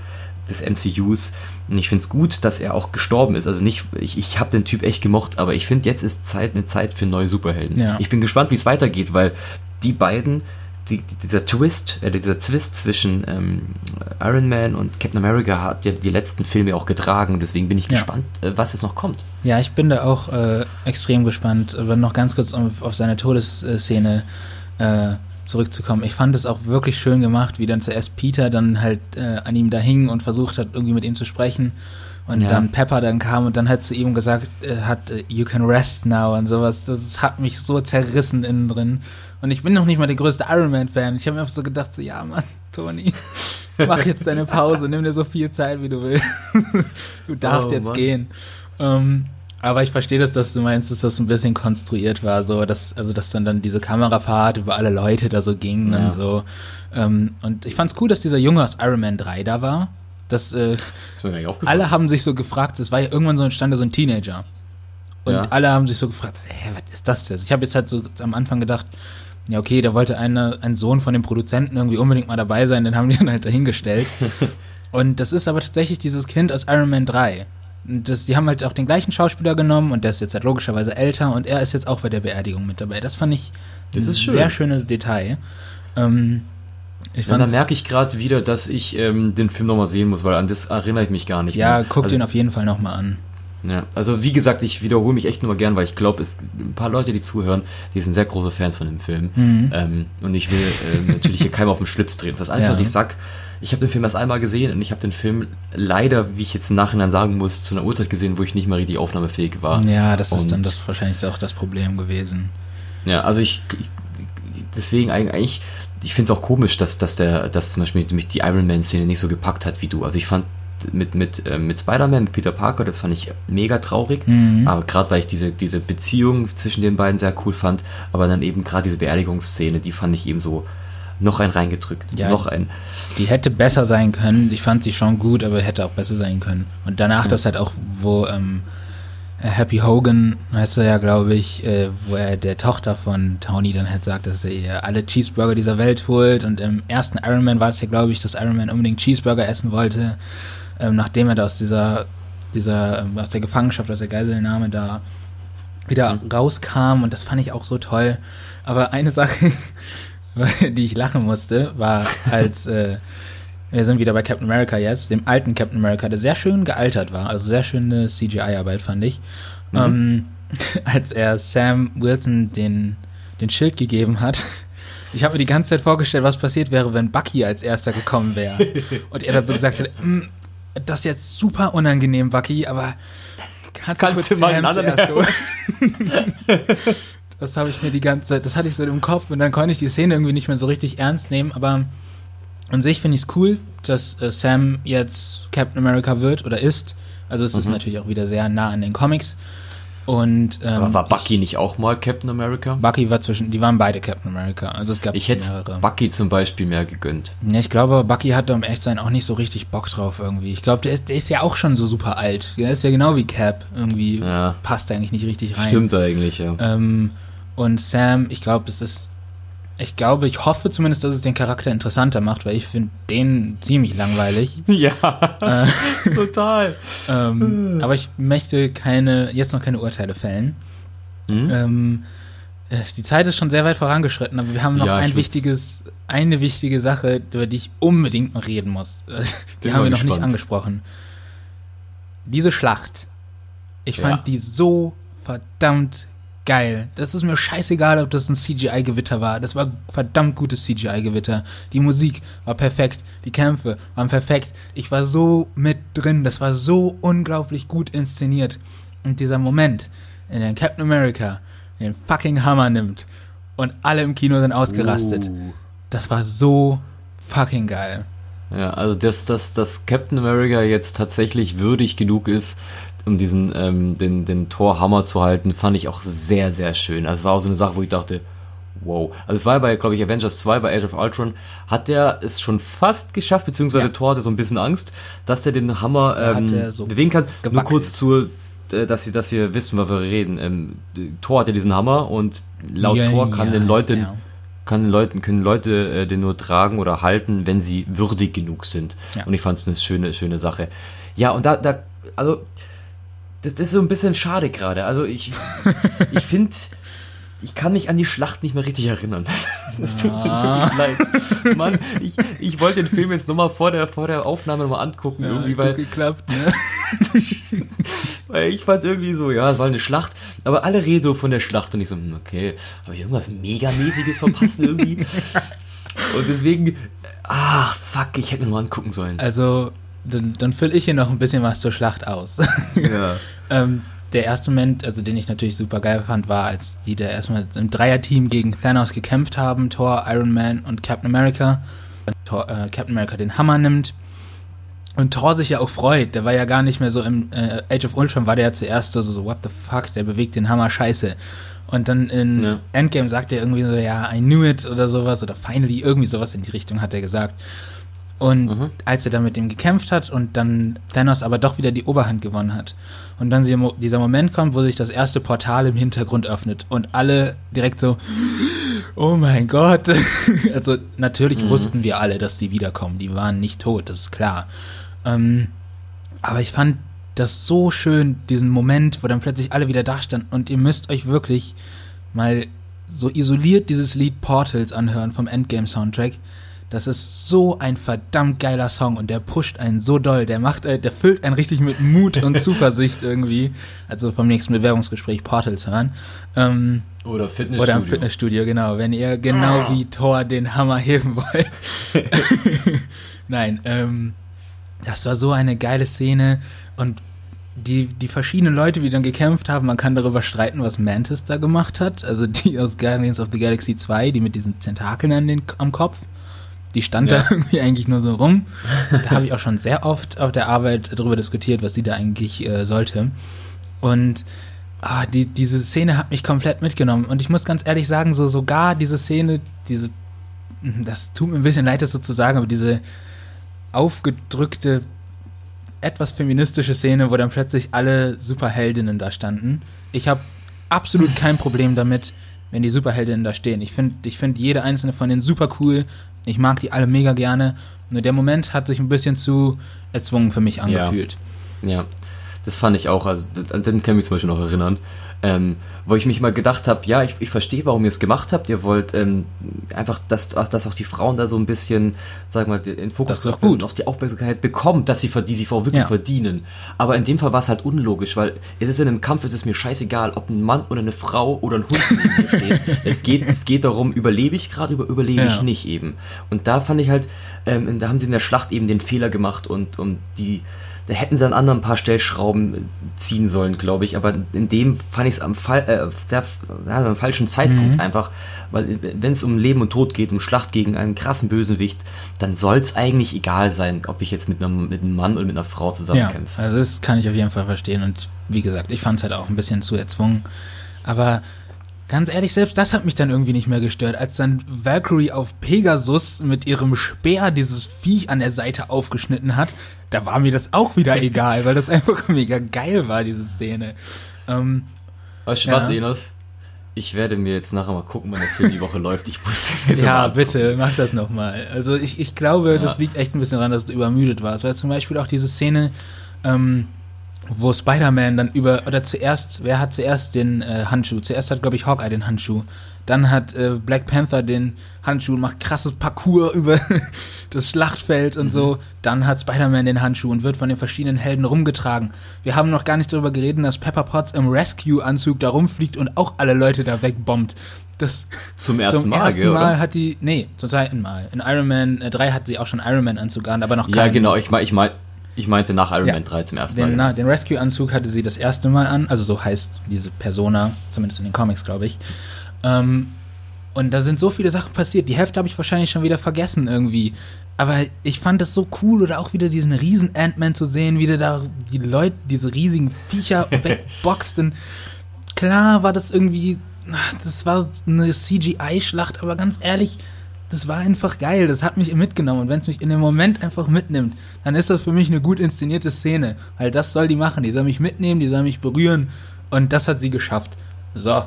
des MCUs und ich finde es gut, dass er auch gestorben ist. Also nicht, ich, ich habe den Typ echt gemocht, aber ich finde, jetzt ist Zeit eine Zeit für neue Superhelden. Ja. Ich bin gespannt, wie es weitergeht, weil die beiden, die, dieser Twist, äh, dieser Twist zwischen ähm, Iron Man und Captain America hat ja die letzten Filme auch getragen. Deswegen bin ich ja. gespannt, äh, was jetzt noch kommt. Ja, ich bin da auch äh, extrem gespannt. Aber noch ganz kurz auf, auf seine Todesszene äh, zurückzukommen. Ich fand es auch wirklich schön gemacht, wie dann zuerst Peter dann halt äh, an ihm da hing und versucht hat, irgendwie mit ihm zu sprechen. Und ja. dann Pepper dann kam und dann hat zu ihm gesagt, äh, hat, äh, you can rest now und sowas. Das hat mich so zerrissen innen drin. Und ich bin noch nicht mal der größte Iron Man-Fan. Ich habe mir einfach so gedacht, so, ja, Mann, Toni, mach jetzt deine Pause, nimm dir so viel Zeit, wie du willst. du darfst oh, jetzt Mann. gehen. Ähm, aber ich verstehe das, dass du meinst, dass das ein bisschen konstruiert war, so, dass, also, dass dann, dann diese Kamerafahrt über alle Leute da so ging ja. und so. Ähm, und ich fand's cool, dass dieser Junge aus Iron Man 3 da war. Das, äh, das alle haben sich so gefragt, es war ja irgendwann so entstanden, so ein Teenager. Und ja. alle haben sich so gefragt, hä, was ist das jetzt? Ich habe jetzt halt so am Anfang gedacht, ja, okay, da wollte eine, ein Sohn von dem Produzenten irgendwie unbedingt mal dabei sein, den haben die dann halt dahingestellt. und das ist aber tatsächlich dieses Kind aus Iron Man 3. Das, die haben halt auch den gleichen Schauspieler genommen und der ist jetzt halt logischerweise älter und er ist jetzt auch bei der Beerdigung mit dabei. Das fand ich das ein schön. sehr schönes Detail. Ähm, ich ja, dann merke ich gerade wieder, dass ich ähm, den Film nochmal sehen muss, weil an das erinnere ich mich gar nicht ja, mehr. Ja, guck also, den auf jeden Fall nochmal an. Ja, also wie gesagt, ich wiederhole mich echt nur gern, weil ich glaube, es ein paar Leute, die zuhören, die sind sehr große Fans von dem Film. Mhm. Ähm, und ich will äh, natürlich hier keinem auf den Schlips drehen. Das ist alles, ja. was ich sag. Ich habe den Film erst einmal gesehen und ich habe den Film leider, wie ich jetzt im Nachhinein sagen muss, zu einer Uhrzeit gesehen, wo ich nicht mal richtig aufnahmefähig war. Ja, das und ist dann das wahrscheinlich auch das Problem gewesen. Ja, also ich, ich deswegen eigentlich, ich finde es auch komisch, dass, dass der, dass zum Beispiel mich die Iron Man-Szene nicht so gepackt hat wie du. Also ich fand mit, mit, äh, mit Spider-Man, mit Peter Parker, das fand ich mega traurig. Mhm. Aber gerade weil ich diese, diese Beziehung zwischen den beiden sehr cool fand, aber dann eben gerade diese Beerdigungsszene, die fand ich eben so noch ein reingedrückt. Ja, noch ein. Die hätte besser sein können. Ich fand sie schon gut, aber hätte auch besser sein können. Und danach mhm. das halt auch, wo ähm, Happy Hogan, heißt er ja, glaube ich, äh, wo er der Tochter von Tony dann halt sagt, dass er ihr alle Cheeseburger dieser Welt holt. Und im ersten Iron Man war es ja, glaube ich, dass Iron Man unbedingt Cheeseburger essen wollte ähm, nachdem er da aus dieser, dieser, ähm, aus der Gefangenschaft, aus der Geiselnahme da wieder mhm. rauskam und das fand ich auch so toll. Aber eine Sache, die ich lachen musste, war als äh, wir sind wieder bei Captain America jetzt, dem alten Captain America, der sehr schön gealtert war, also sehr schöne CGI-Arbeit fand ich. Mhm. Ähm, als er Sam Wilson den, den Schild gegeben hat. Ich habe mir die ganze Zeit vorgestellt, was passiert wäre, wenn Bucky als erster gekommen wäre. Und er dann so gesagt hätte, mm, das ist jetzt super unangenehm, Wacky, aber kannst, kannst du kurz du mal anderen erst Das habe ich mir die ganze Zeit, das hatte ich so im Kopf und dann konnte ich die Szene irgendwie nicht mehr so richtig ernst nehmen, aber an sich finde ich es cool, dass äh, Sam jetzt Captain America wird oder ist. Also es mhm. ist natürlich auch wieder sehr nah an den Comics. Und, ähm, Aber war Bucky ich, nicht auch mal Captain America? Bucky war zwischen, die waren beide Captain America. Also es gab ich hätte. Bucky zum Beispiel mehr gegönnt. Ja, ich glaube, Bucky hatte um echt sein auch nicht so richtig Bock drauf irgendwie. Ich glaube, der ist, der ist ja auch schon so super alt. Der ist ja genau wie Cap irgendwie. Ja. Passt eigentlich nicht richtig rein. Stimmt eigentlich, ja. Ähm, und Sam, ich glaube, das ist Ich glaube, ich hoffe zumindest, dass es den Charakter interessanter macht, weil ich finde den ziemlich langweilig. Ja, äh, total. ähm, aber ich möchte keine, jetzt noch keine Urteile fällen. Mhm. Ähm, äh, die Zeit ist schon sehr weit vorangeschritten, aber wir haben noch ja, ein wichtiges, eine wichtige Sache, über die ich unbedingt noch reden muss. Die haben wir noch gespannt. nicht angesprochen. Diese Schlacht. Ich fand ja. die so verdammt geil. Das ist mir scheißegal, ob das ein CGI-Gewitter war. Das war verdammt gutes CGI-Gewitter. Die Musik war perfekt. Die Kämpfe waren perfekt. Ich war so mit drin. Das war so unglaublich gut inszeniert. Und dieser Moment, in dem Captain America den fucking Hammer nimmt und alle im Kino sind ausgerastet. Uh. Das war so fucking geil. Ja, also dass, dass, dass Captain America jetzt tatsächlich würdig genug ist, um diesen ähm, den, den Torhammer zu halten, fand ich auch sehr, sehr schön. Also es war auch so eine Sache, wo ich dachte, wow. Also es war bei, glaube ich, Avengers 2, bei Age of Ultron, hat der es schon fast geschafft, beziehungsweise ja. Thor hatte so ein bisschen Angst, dass der den Hammer ähm, so bewegen kann. Gewackelt. Nur kurz zur, äh, dass ihr, dass ihr wisst, was wir reden. Ähm, Thor hatte diesen Hammer und laut ja, Thor kann ja, den Leuten, ja. kann Leuten, können Leute äh, den nur tragen oder halten, wenn sie würdig genug sind. Und ich fand es eine schöne, schöne Sache. Ja, und da, da, also das, ist so ein bisschen schade gerade. Also ich, ich finde, ich kann mich an die Schlacht nicht mehr richtig erinnern. Das tut mir wirklich leid. Mann, ich, ich wollte den Film jetzt nochmal vor der, vor der Aufnahme nochmal angucken. Ja, irgendwie, weil, geklappt, ne? weil ich fand irgendwie so, ja, es war eine Schlacht, aber alle reden so von der Schlacht und ich so, hm, okay, habe ich irgendwas Megamäßiges verpasst irgendwie? Und deswegen, ach, fuck, ich hätte nur angucken sollen. Also, dann, dann fülle ich hier noch ein bisschen was zur Schlacht aus. Ja. ähm, der erste Moment, also den ich natürlich super geil fand, war, als die da erstmal im Dreierteam gegen Thanos gekämpft haben, Thor, Iron Man und Captain America. Thor, äh, Captain America den Hammer nimmt und Thor sich ja auch freut. Der war ja gar nicht mehr so im äh, Age of Ultron, war der ja zuerst so, so, what the fuck, der bewegt den Hammer scheiße. Und dann in ja. Endgame sagt er irgendwie so, ja, I knew it oder sowas, oder finally, irgendwie sowas in die Richtung hat er gesagt. Und mhm. als er dann mit ihm gekämpft hat und dann Thanos aber doch wieder die Oberhand gewonnen hat. Und dann dieser Moment kommt, wo sich das erste Portal im Hintergrund öffnet und alle direkt so, oh mein Gott. also natürlich mhm. wussten wir alle, dass die wiederkommen. Die waren nicht tot, das ist klar. Ähm, aber ich fand das so schön, diesen Moment, wo dann plötzlich alle wieder da standen. Und ihr müsst euch wirklich mal so isoliert dieses Lied Portals anhören vom Endgame-Soundtrack das ist so ein verdammt geiler Song und der pusht einen so doll. Der macht, äh, der füllt einen richtig mit Mut und Zuversicht irgendwie. Also vom nächsten Bewerbungsgespräch Portals hören. Ähm, oder Fitnessstudio. Oder im Fitnessstudio, genau. Wenn ihr genau ah. wie Thor den Hammer heben wollt. Nein, ähm, das war so eine geile Szene und die, die verschiedenen Leute, die dann gekämpft haben, man kann darüber streiten, was Mantis da gemacht hat. Also die aus Guardians of the Galaxy 2, die mit diesen Tentakeln an den, am Kopf. Die stand ja. da irgendwie eigentlich nur so rum. Da habe ich auch schon sehr oft auf der Arbeit darüber diskutiert, was sie da eigentlich äh, sollte. Und ah, die, diese Szene hat mich komplett mitgenommen. Und ich muss ganz ehrlich sagen, so sogar diese Szene, diese, das tut mir ein bisschen leid, das so zu sagen, aber diese aufgedrückte, etwas feministische Szene, wo dann plötzlich alle Superheldinnen da standen. Ich habe absolut kein Problem damit, wenn die Superheldinnen da stehen. Ich finde ich find jede einzelne von denen super cool. Ich mag die alle mega gerne. Nur der Moment hat sich ein bisschen zu erzwungen für mich angefühlt. Ja, ja. das fand ich auch. Also, den kann ich mich zum Beispiel noch erinnern ähm, wo ich mich mal gedacht habe, ja, ich, ich verstehe, warum ihr es gemacht habt. Ihr wollt ähm, einfach, dass, dass auch die Frauen da so ein bisschen, sag mal, den Fokus das gut. auch die Aufmerksamkeit bekommen, dass sie die sie wirklich ja. verdienen. Aber in dem Fall war es halt unlogisch, weil es ist in einem Kampf, es ist mir scheißegal, ob ein Mann oder eine Frau oder ein Hund steht. es geht, es geht darum, überlebe ich gerade oder überlebe ja. ich nicht eben. Und da fand ich halt, ähm, da haben sie in der Schlacht eben den Fehler gemacht und um die da hätten sie an anderen ein paar Stellschrauben ziehen sollen, glaube ich. Aber in dem fand ich es am, Fall, äh, sehr, ja, am falschen Zeitpunkt mhm. einfach. Weil wenn es um Leben und Tod geht, um Schlacht gegen einen krassen Bösewicht, dann soll es eigentlich egal sein, ob ich jetzt mit einem, mit einem Mann oder mit einer Frau zusammenkämpfe. Ja, also das kann ich auf jeden Fall verstehen. Und wie gesagt, ich fand es halt auch ein bisschen zu erzwungen. Aber Ganz ehrlich, selbst das hat mich dann irgendwie nicht mehr gestört. Als dann Valkyrie auf Pegasus mit ihrem Speer dieses Viech an der Seite aufgeschnitten hat, da war mir das auch wieder egal, weil das einfach mega geil war, diese Szene. Ähm, weißt du ja. was, Enos? Ich werde mir jetzt nachher mal gucken, wann der Film die Woche läuft. Ich muss Ja, bitte, mach das nochmal. Also ich, ich glaube, ja. das liegt echt ein bisschen daran, dass du übermüdet warst. Weil zum Beispiel auch diese Szene, ähm, wo Spider-Man dann über, oder zuerst, wer hat zuerst den äh, Handschuh? Zuerst hat, glaube ich, Hawkeye den Handschuh. Dann hat äh, Black Panther den Handschuh und macht krasses Parcours über das Schlachtfeld und mhm. so. Dann hat Spider-Man den Handschuh und wird von den verschiedenen Helden rumgetragen. Wir haben noch gar nicht darüber geredet, dass Pepper Potts im Rescue-Anzug da rumfliegt und auch alle Leute da wegbombt. Das zum ersten zum Mal, ersten Mal hat die, nee, zum zweiten Mal. In Iron Man äh, 3 hat sie auch schon Iron Man Anzug an, aber noch keinen. Ja, genau, ich, mein, ich, mein, ich meinte nach Iron ja, Man 3 zum ersten den, Mal. Den Rescue-Anzug hatte sie das erste Mal an, also so heißt diese Persona, zumindest in den Comics, glaube ich. Ähm, und da sind so viele Sachen passiert. Die Hälfte habe ich wahrscheinlich schon wieder vergessen irgendwie. Aber ich fand das so cool oder auch wieder diesen riesen Ant-Man zu sehen, wie der da die Leute, diese riesigen Viecher wegboxt. Und klar war das irgendwie, das war eine CGI-Schlacht, aber ganz ehrlich, das war einfach geil. Das hat mich mitgenommen. Und wenn es mich in dem Moment einfach mitnimmt, dann ist das für mich eine gut inszenierte Szene. Weil das soll die machen. Die soll mich mitnehmen, die soll mich berühren. Und das hat sie geschafft. So,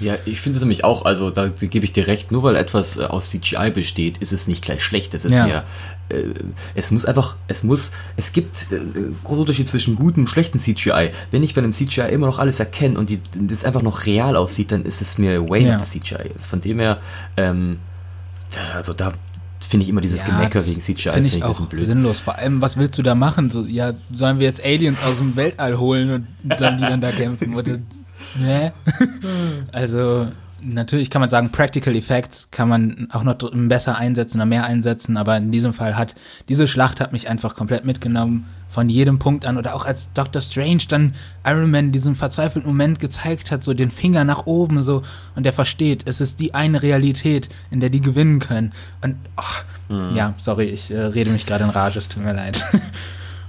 ja, ich finde es nämlich auch, also da gebe ich dir recht, nur weil etwas äh, aus CGI besteht, ist es nicht gleich schlecht. Es ist ja. mehr, äh, es muss einfach, es muss, es gibt äh, großen Unterschied zwischen gutem und schlechtem CGI. Wenn ich bei einem CGI immer noch alles erkenne und die, das einfach noch real aussieht, dann ist es mir way ja. CGI. Also von dem her, ähm, also da finde ich immer dieses ja, Gemecker wegen CGI finde ich, find ich auch blöd. sinnlos. Vor allem, was willst du da machen? So, ja, sollen wir jetzt Aliens aus dem Weltall holen und dann die dann da kämpfen? Oder Nee. also natürlich kann man sagen, Practical Effects kann man auch noch besser einsetzen oder mehr einsetzen, aber in diesem Fall hat diese Schlacht hat mich einfach komplett mitgenommen von jedem Punkt an oder auch als Doctor Strange dann Iron Man diesen verzweifelten Moment gezeigt hat, so den Finger nach oben so und der versteht, es ist die eine Realität, in der die gewinnen können und oh, mhm. ja, sorry, ich äh, rede mich gerade in Rage, es tut mir leid.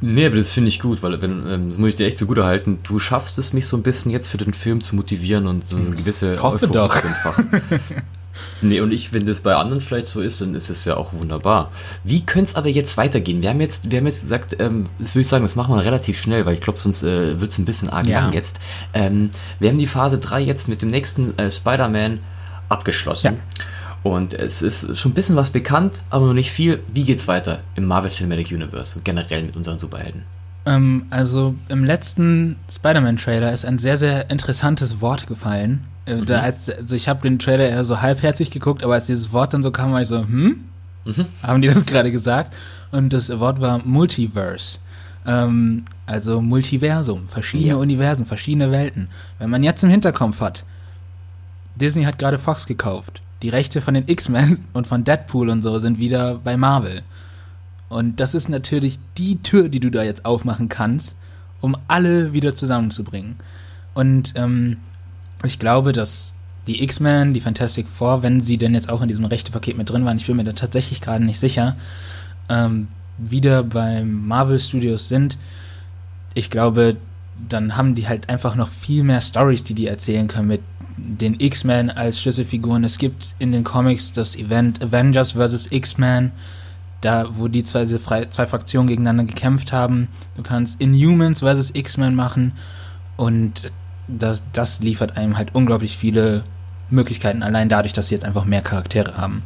Nee, aber das finde ich gut, weil wenn, ähm, das muss ich dir echt zugute halten, du schaffst es, mich so ein bisschen jetzt für den Film zu motivieren und so eine gewisse ich hoffe doch. zu entfachen. nee, und ich, wenn das bei anderen vielleicht so ist, dann ist es ja auch wunderbar. Wie könnte es aber jetzt weitergehen? Wir haben jetzt, wir haben jetzt gesagt, ähm, das würde ich sagen, das machen wir relativ schnell, weil ich glaube, sonst äh, wird es ein bisschen arg ja. lang jetzt. Ähm, wir haben die Phase 3 jetzt mit dem nächsten äh, Spider-Man abgeschlossen. Ja. Und es ist schon ein bisschen was bekannt, aber noch nicht viel. Wie geht's weiter im Marvel Cinematic Universe und generell mit unseren Superhelden? Ähm, also im letzten Spider-Man-Trailer ist ein sehr, sehr interessantes Wort gefallen. Äh, mhm. Da als, also ich habe den Trailer eher so halbherzig geguckt, aber als dieses Wort dann so kam, war ich so, hm? Mhm. Haben die das gerade gesagt? Und das Wort war Multiverse. Ähm, also Multiversum, verschiedene ja. Universen, verschiedene Welten. Wenn man jetzt im Hinterkopf hat, Disney hat gerade Fox gekauft die Rechte von den X-Men und von Deadpool und so sind wieder bei Marvel. Und das ist natürlich die Tür, die du da jetzt aufmachen kannst, um alle wieder zusammenzubringen. Und ähm, ich glaube, dass die X-Men, die Fantastic Four, wenn sie denn jetzt auch in diesem Rechtepaket mit drin waren, ich bin mir da tatsächlich gerade nicht sicher, ähm, wieder beim Marvel Studios sind. Ich glaube, dann haben die halt einfach noch viel mehr Stories, die die erzählen können mit den X-Men als Schlüsselfiguren. Es gibt in den Comics das Event Avengers vs. X-Men, da wo die zwei, zwei Fraktionen gegeneinander gekämpft haben. Du kannst Inhumans vs. X-Men machen und das, das liefert einem halt unglaublich viele Möglichkeiten, allein dadurch, dass sie jetzt einfach mehr Charaktere haben.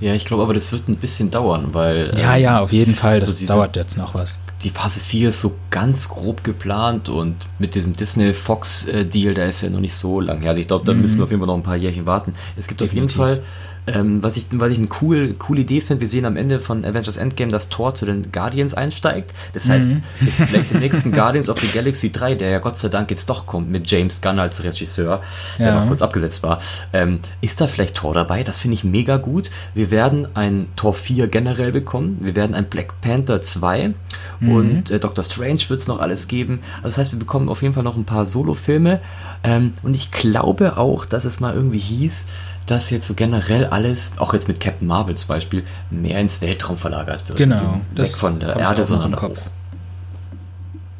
Ja, ich glaube aber, das wird ein bisschen dauern, weil. Ja, ähm, ja, auf jeden Fall, das so dauert jetzt noch was die Phase 4 ist so ganz grob geplant und mit diesem Disney-Fox-Deal, der ist ja noch nicht so lang her. Also ich glaube, da mhm. müssen wir auf jeden Fall noch ein paar Jährchen warten. Es gibt Definitiv. auf jeden Fall ähm, was, ich, was ich eine cool, coole Idee finde, wir sehen am Ende von Avengers Endgame, dass Thor zu den Guardians einsteigt. Das heißt, mhm. ist vielleicht im nächsten Guardians of the Galaxy 3, der ja Gott sei Dank jetzt doch kommt, mit James Gunn als Regisseur, der ja. mal kurz abgesetzt war. Ähm, ist da vielleicht Thor dabei? Das finde ich mega gut. Wir werden ein Thor 4 generell bekommen. Wir werden ein Black Panther 2 mhm. und äh, Doctor Strange wird es noch alles geben. Also das heißt, wir bekommen auf jeden Fall noch ein paar Solo-Filme. Ähm, und ich glaube auch, dass es mal irgendwie hieß, dass jetzt so generell alles, auch jetzt mit Captain Marvel zum Beispiel, mehr ins Weltraum verlagert wird. Genau. Weg von der Erde, sondern Kopf.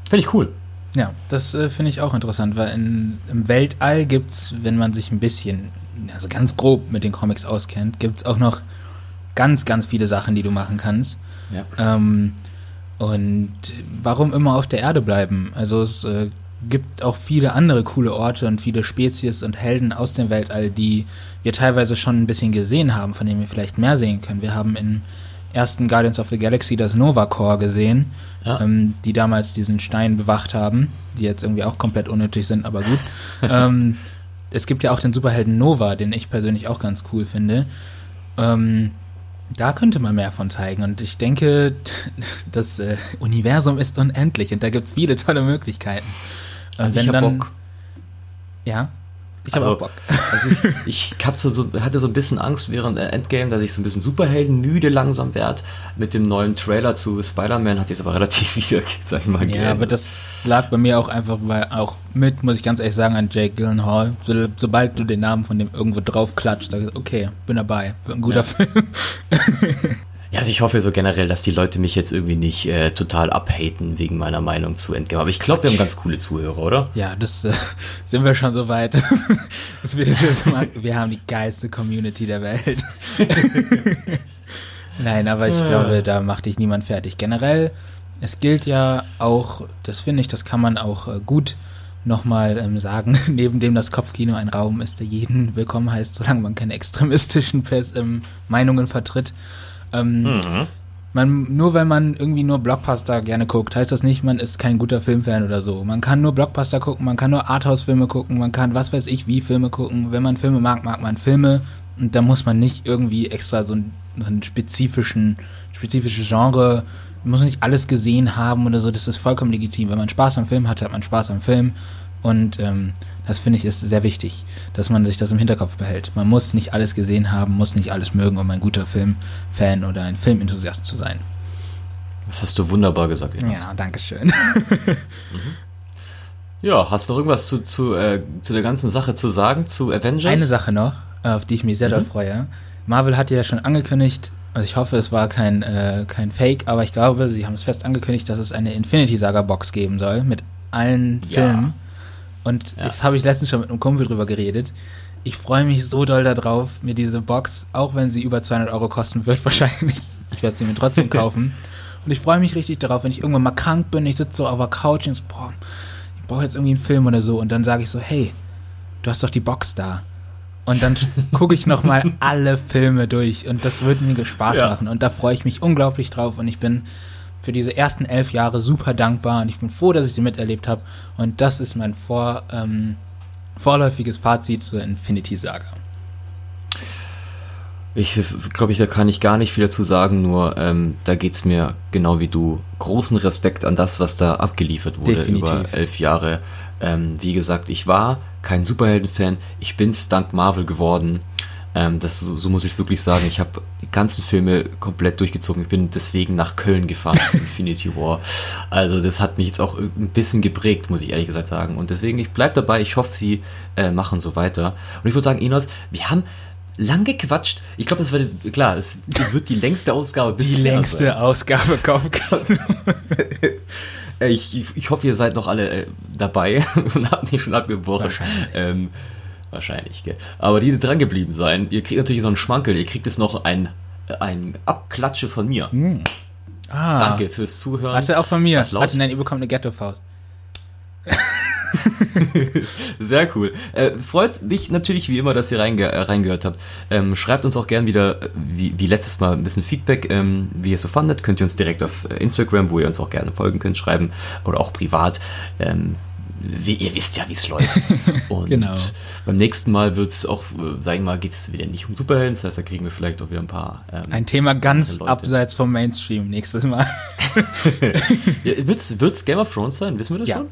Finde ich cool. Ja, das äh, finde ich auch interessant, weil in, im Weltall gibt es, wenn man sich ein bisschen, also ganz grob mit den Comics auskennt, gibt es auch noch ganz, ganz viele Sachen, die du machen kannst. Ja. Ähm, und warum immer auf der Erde bleiben? Also es äh, gibt auch viele andere coole Orte und viele Spezies und Helden aus dem Weltall, die wir teilweise schon ein bisschen gesehen haben, von denen wir vielleicht mehr sehen können. Wir haben in ersten Guardians of the Galaxy das Nova Corps gesehen, ja. ähm, die damals diesen Stein bewacht haben, die jetzt irgendwie auch komplett unnötig sind, aber gut. ähm, es gibt ja auch den Superhelden Nova, den ich persönlich auch ganz cool finde. Ähm, da könnte man mehr von zeigen. Und ich denke, das äh, Universum ist unendlich und da gibt es viele tolle Möglichkeiten. Also ich hab Bock. Ja. Ich habe also, auch Bock. Also ich, ich hab so, so, hatte so ein bisschen Angst während Endgame, dass ich so ein bisschen Superhelden müde langsam werde. Mit dem neuen Trailer zu Spider-Man hat sich aber relativ wieder, sag ich mal, Ja, geändert. aber das lag bei mir auch einfach, weil auch mit, muss ich ganz ehrlich sagen, an Jake Gyllenhaal. So, sobald du den Namen von dem irgendwo drauf klatscht, okay, bin dabei. Wird ein guter ja. Film. Ja, also ich hoffe so generell, dass die Leute mich jetzt irgendwie nicht äh, total abhaten wegen meiner Meinung zu Endgame. Aber ich glaube, wir haben ganz coole Zuhörer, oder? Ja, das äh, sind wir schon so weit. dass wir, das jetzt mal, wir haben die geilste Community der Welt. Nein, aber ich ja. glaube, da macht dich niemand fertig. Generell, es gilt ja auch, das finde ich, das kann man auch äh, gut nochmal ähm, sagen, neben dem das Kopfkino ein Raum ist, der jeden willkommen heißt, solange man keine extremistischen ähm, Meinungen vertritt. Ähm, mhm. Man, nur wenn man irgendwie nur Blockbuster gerne guckt, heißt das nicht, man ist kein guter Filmfan oder so. Man kann nur Blockbuster gucken, man kann nur Arthouse-Filme gucken, man kann was weiß ich wie Filme gucken. Wenn man Filme mag, mag man Filme. Und da muss man nicht irgendwie extra so einen, so einen spezifischen, spezifische Genre, man muss nicht alles gesehen haben oder so. Das ist vollkommen legitim. Wenn man Spaß am Film hat, hat man Spaß am Film. Und ähm, das finde ich ist sehr wichtig, dass man sich das im Hinterkopf behält. Man muss nicht alles gesehen haben, muss nicht alles mögen, um ein guter Filmfan oder ein Filmenthusiast zu sein. Das hast du wunderbar gesagt. Jonas. Ja, danke schön. mhm. Ja, hast du noch irgendwas zu, zu, äh, zu der ganzen Sache zu sagen, zu Avengers? Eine Sache noch, auf die ich mich sehr mhm. doll freue. Marvel hat ja schon angekündigt, also ich hoffe, es war kein, äh, kein Fake, aber ich glaube, sie haben es fest angekündigt, dass es eine Infinity Saga Box geben soll mit allen Filmen. Und ja. das habe ich letztens schon mit einem Kumpel drüber geredet. Ich freue mich so doll darauf, mir diese Box, auch wenn sie über 200 Euro kosten wird, wahrscheinlich, ich werde sie mir trotzdem kaufen. Und ich freue mich richtig darauf, wenn ich irgendwann mal krank bin, ich sitze so auf der Couch und so, boah, ich brauche jetzt irgendwie einen Film oder so. Und dann sage ich so, hey, du hast doch die Box da. Und dann gucke ich nochmal alle Filme durch und das wird mir Spaß ja. machen. Und da freue ich mich unglaublich drauf und ich bin für diese ersten elf Jahre super dankbar und ich bin froh, dass ich sie miterlebt habe. Und das ist mein vor, ähm, vorläufiges Fazit zur Infinity Saga. Ich glaube, ich, da kann ich gar nicht viel dazu sagen, nur ähm, da geht es mir genau wie du. Großen Respekt an das, was da abgeliefert wurde Definitiv. über elf Jahre. Ähm, wie gesagt, ich war kein Superhelden-Fan, ich bin es dank Marvel geworden. Ähm, das, so, so muss ich es wirklich sagen. Ich habe die ganzen Filme komplett durchgezogen. Ich bin deswegen nach Köln gefahren, Infinity War. Also das hat mich jetzt auch ein bisschen geprägt, muss ich ehrlich gesagt sagen. Und deswegen, ich bleibe dabei. Ich hoffe, sie äh, machen so weiter. Und ich würde sagen, Inos, wir haben lang gequatscht. Ich glaube, das wird, klar, es wird die längste Ausgabe Die längste sein. Ausgabe, komm. ich, ich, hoffe, ihr seid noch alle äh, dabei und habt nicht schon abgebrochen. Ähm, Wahrscheinlich, gell. Aber die dran geblieben sein, ihr kriegt natürlich so einen Schmankel, ihr kriegt jetzt noch ein, ein Abklatsche von mir. Mm. Ah. Danke fürs Zuhören. Hatte auch von mir. Hatte, nein, ihr bekommt eine Ghetto-Faust. Sehr cool. Äh, freut mich natürlich wie immer, dass ihr reinge äh, reingehört habt. Ähm, schreibt uns auch gern wieder, wie, wie, letztes Mal, ein bisschen Feedback, ähm, wie ihr es so fandet. Könnt ihr uns direkt auf äh, Instagram, wo ihr uns auch gerne folgen könnt, schreiben. Oder auch privat. Ähm, wie, ihr wisst ja, wie es läuft. Und genau. beim nächsten Mal wird es auch, äh, sagen wir mal, geht es wieder nicht um Superhelden, das heißt, da kriegen wir vielleicht auch wieder ein paar. Ähm, ein Thema ganz abseits vom Mainstream nächstes Mal. ja, Wird es Game of Thrones sein? Wissen wir das ja. schon?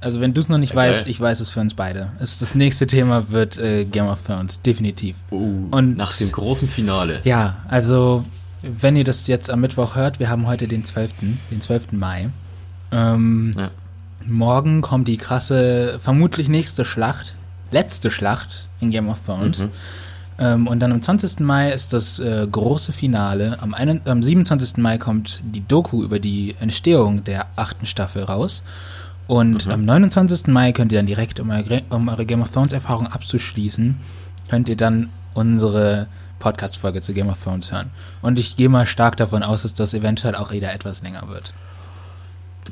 Also wenn du es noch nicht okay. weißt, ich weiß es für uns beide. Es, das nächste Thema wird äh, Game of Thrones, definitiv. Uh, Und nach dem großen Finale. Ja, also wenn ihr das jetzt am Mittwoch hört, wir haben heute den 12., den 12. Mai. Ähm, ja. Morgen kommt die krasse, vermutlich nächste Schlacht, letzte Schlacht in Game of Thrones. Mhm. Ähm, und dann am 20. Mai ist das äh, große Finale. Am, einen, am 27. Mai kommt die Doku über die Entstehung der achten Staffel raus. Und mhm. am 29. Mai könnt ihr dann direkt, um eure, um eure Game of Thrones Erfahrung abzuschließen, könnt ihr dann unsere Podcast-Folge zu Game of Thrones hören. Und ich gehe mal stark davon aus, dass das eventuell auch wieder etwas länger wird.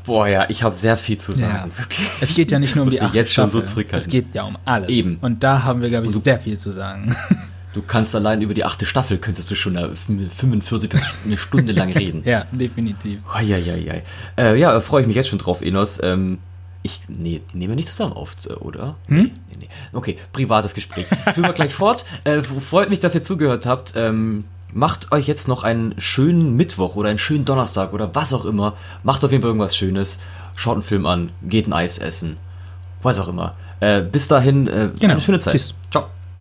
Boah, ja, ich habe sehr viel zu sagen. Ja. Es geht ja nicht nur um die achte jetzt schon so Staffel. zurückhalten. Es geht ja um alles. Eben. Und da haben wir, glaube ich, du- sehr viel zu sagen. Du kannst allein über die achte Staffel, könntest du schon eine 45 bis eine Stunde lang reden. ja, definitiv. Eieiei. Äh, ja, äh, freue ich mich jetzt schon drauf, Enos. Ähm, ich, nee, die nehmen wir nicht zusammen auf, oder? Hm? Nee, nee. Okay, privates Gespräch. Führen wir gleich fort. Äh, freut mich, dass ihr zugehört habt. Ähm, macht euch jetzt noch einen schönen Mittwoch oder einen schönen Donnerstag oder was auch immer. Macht auf jeden Fall irgendwas Schönes. Schaut einen Film an, geht ein Eis essen. Was auch immer. Äh, bis dahin, äh, Genau. eine schöne Zeit. Tschüss.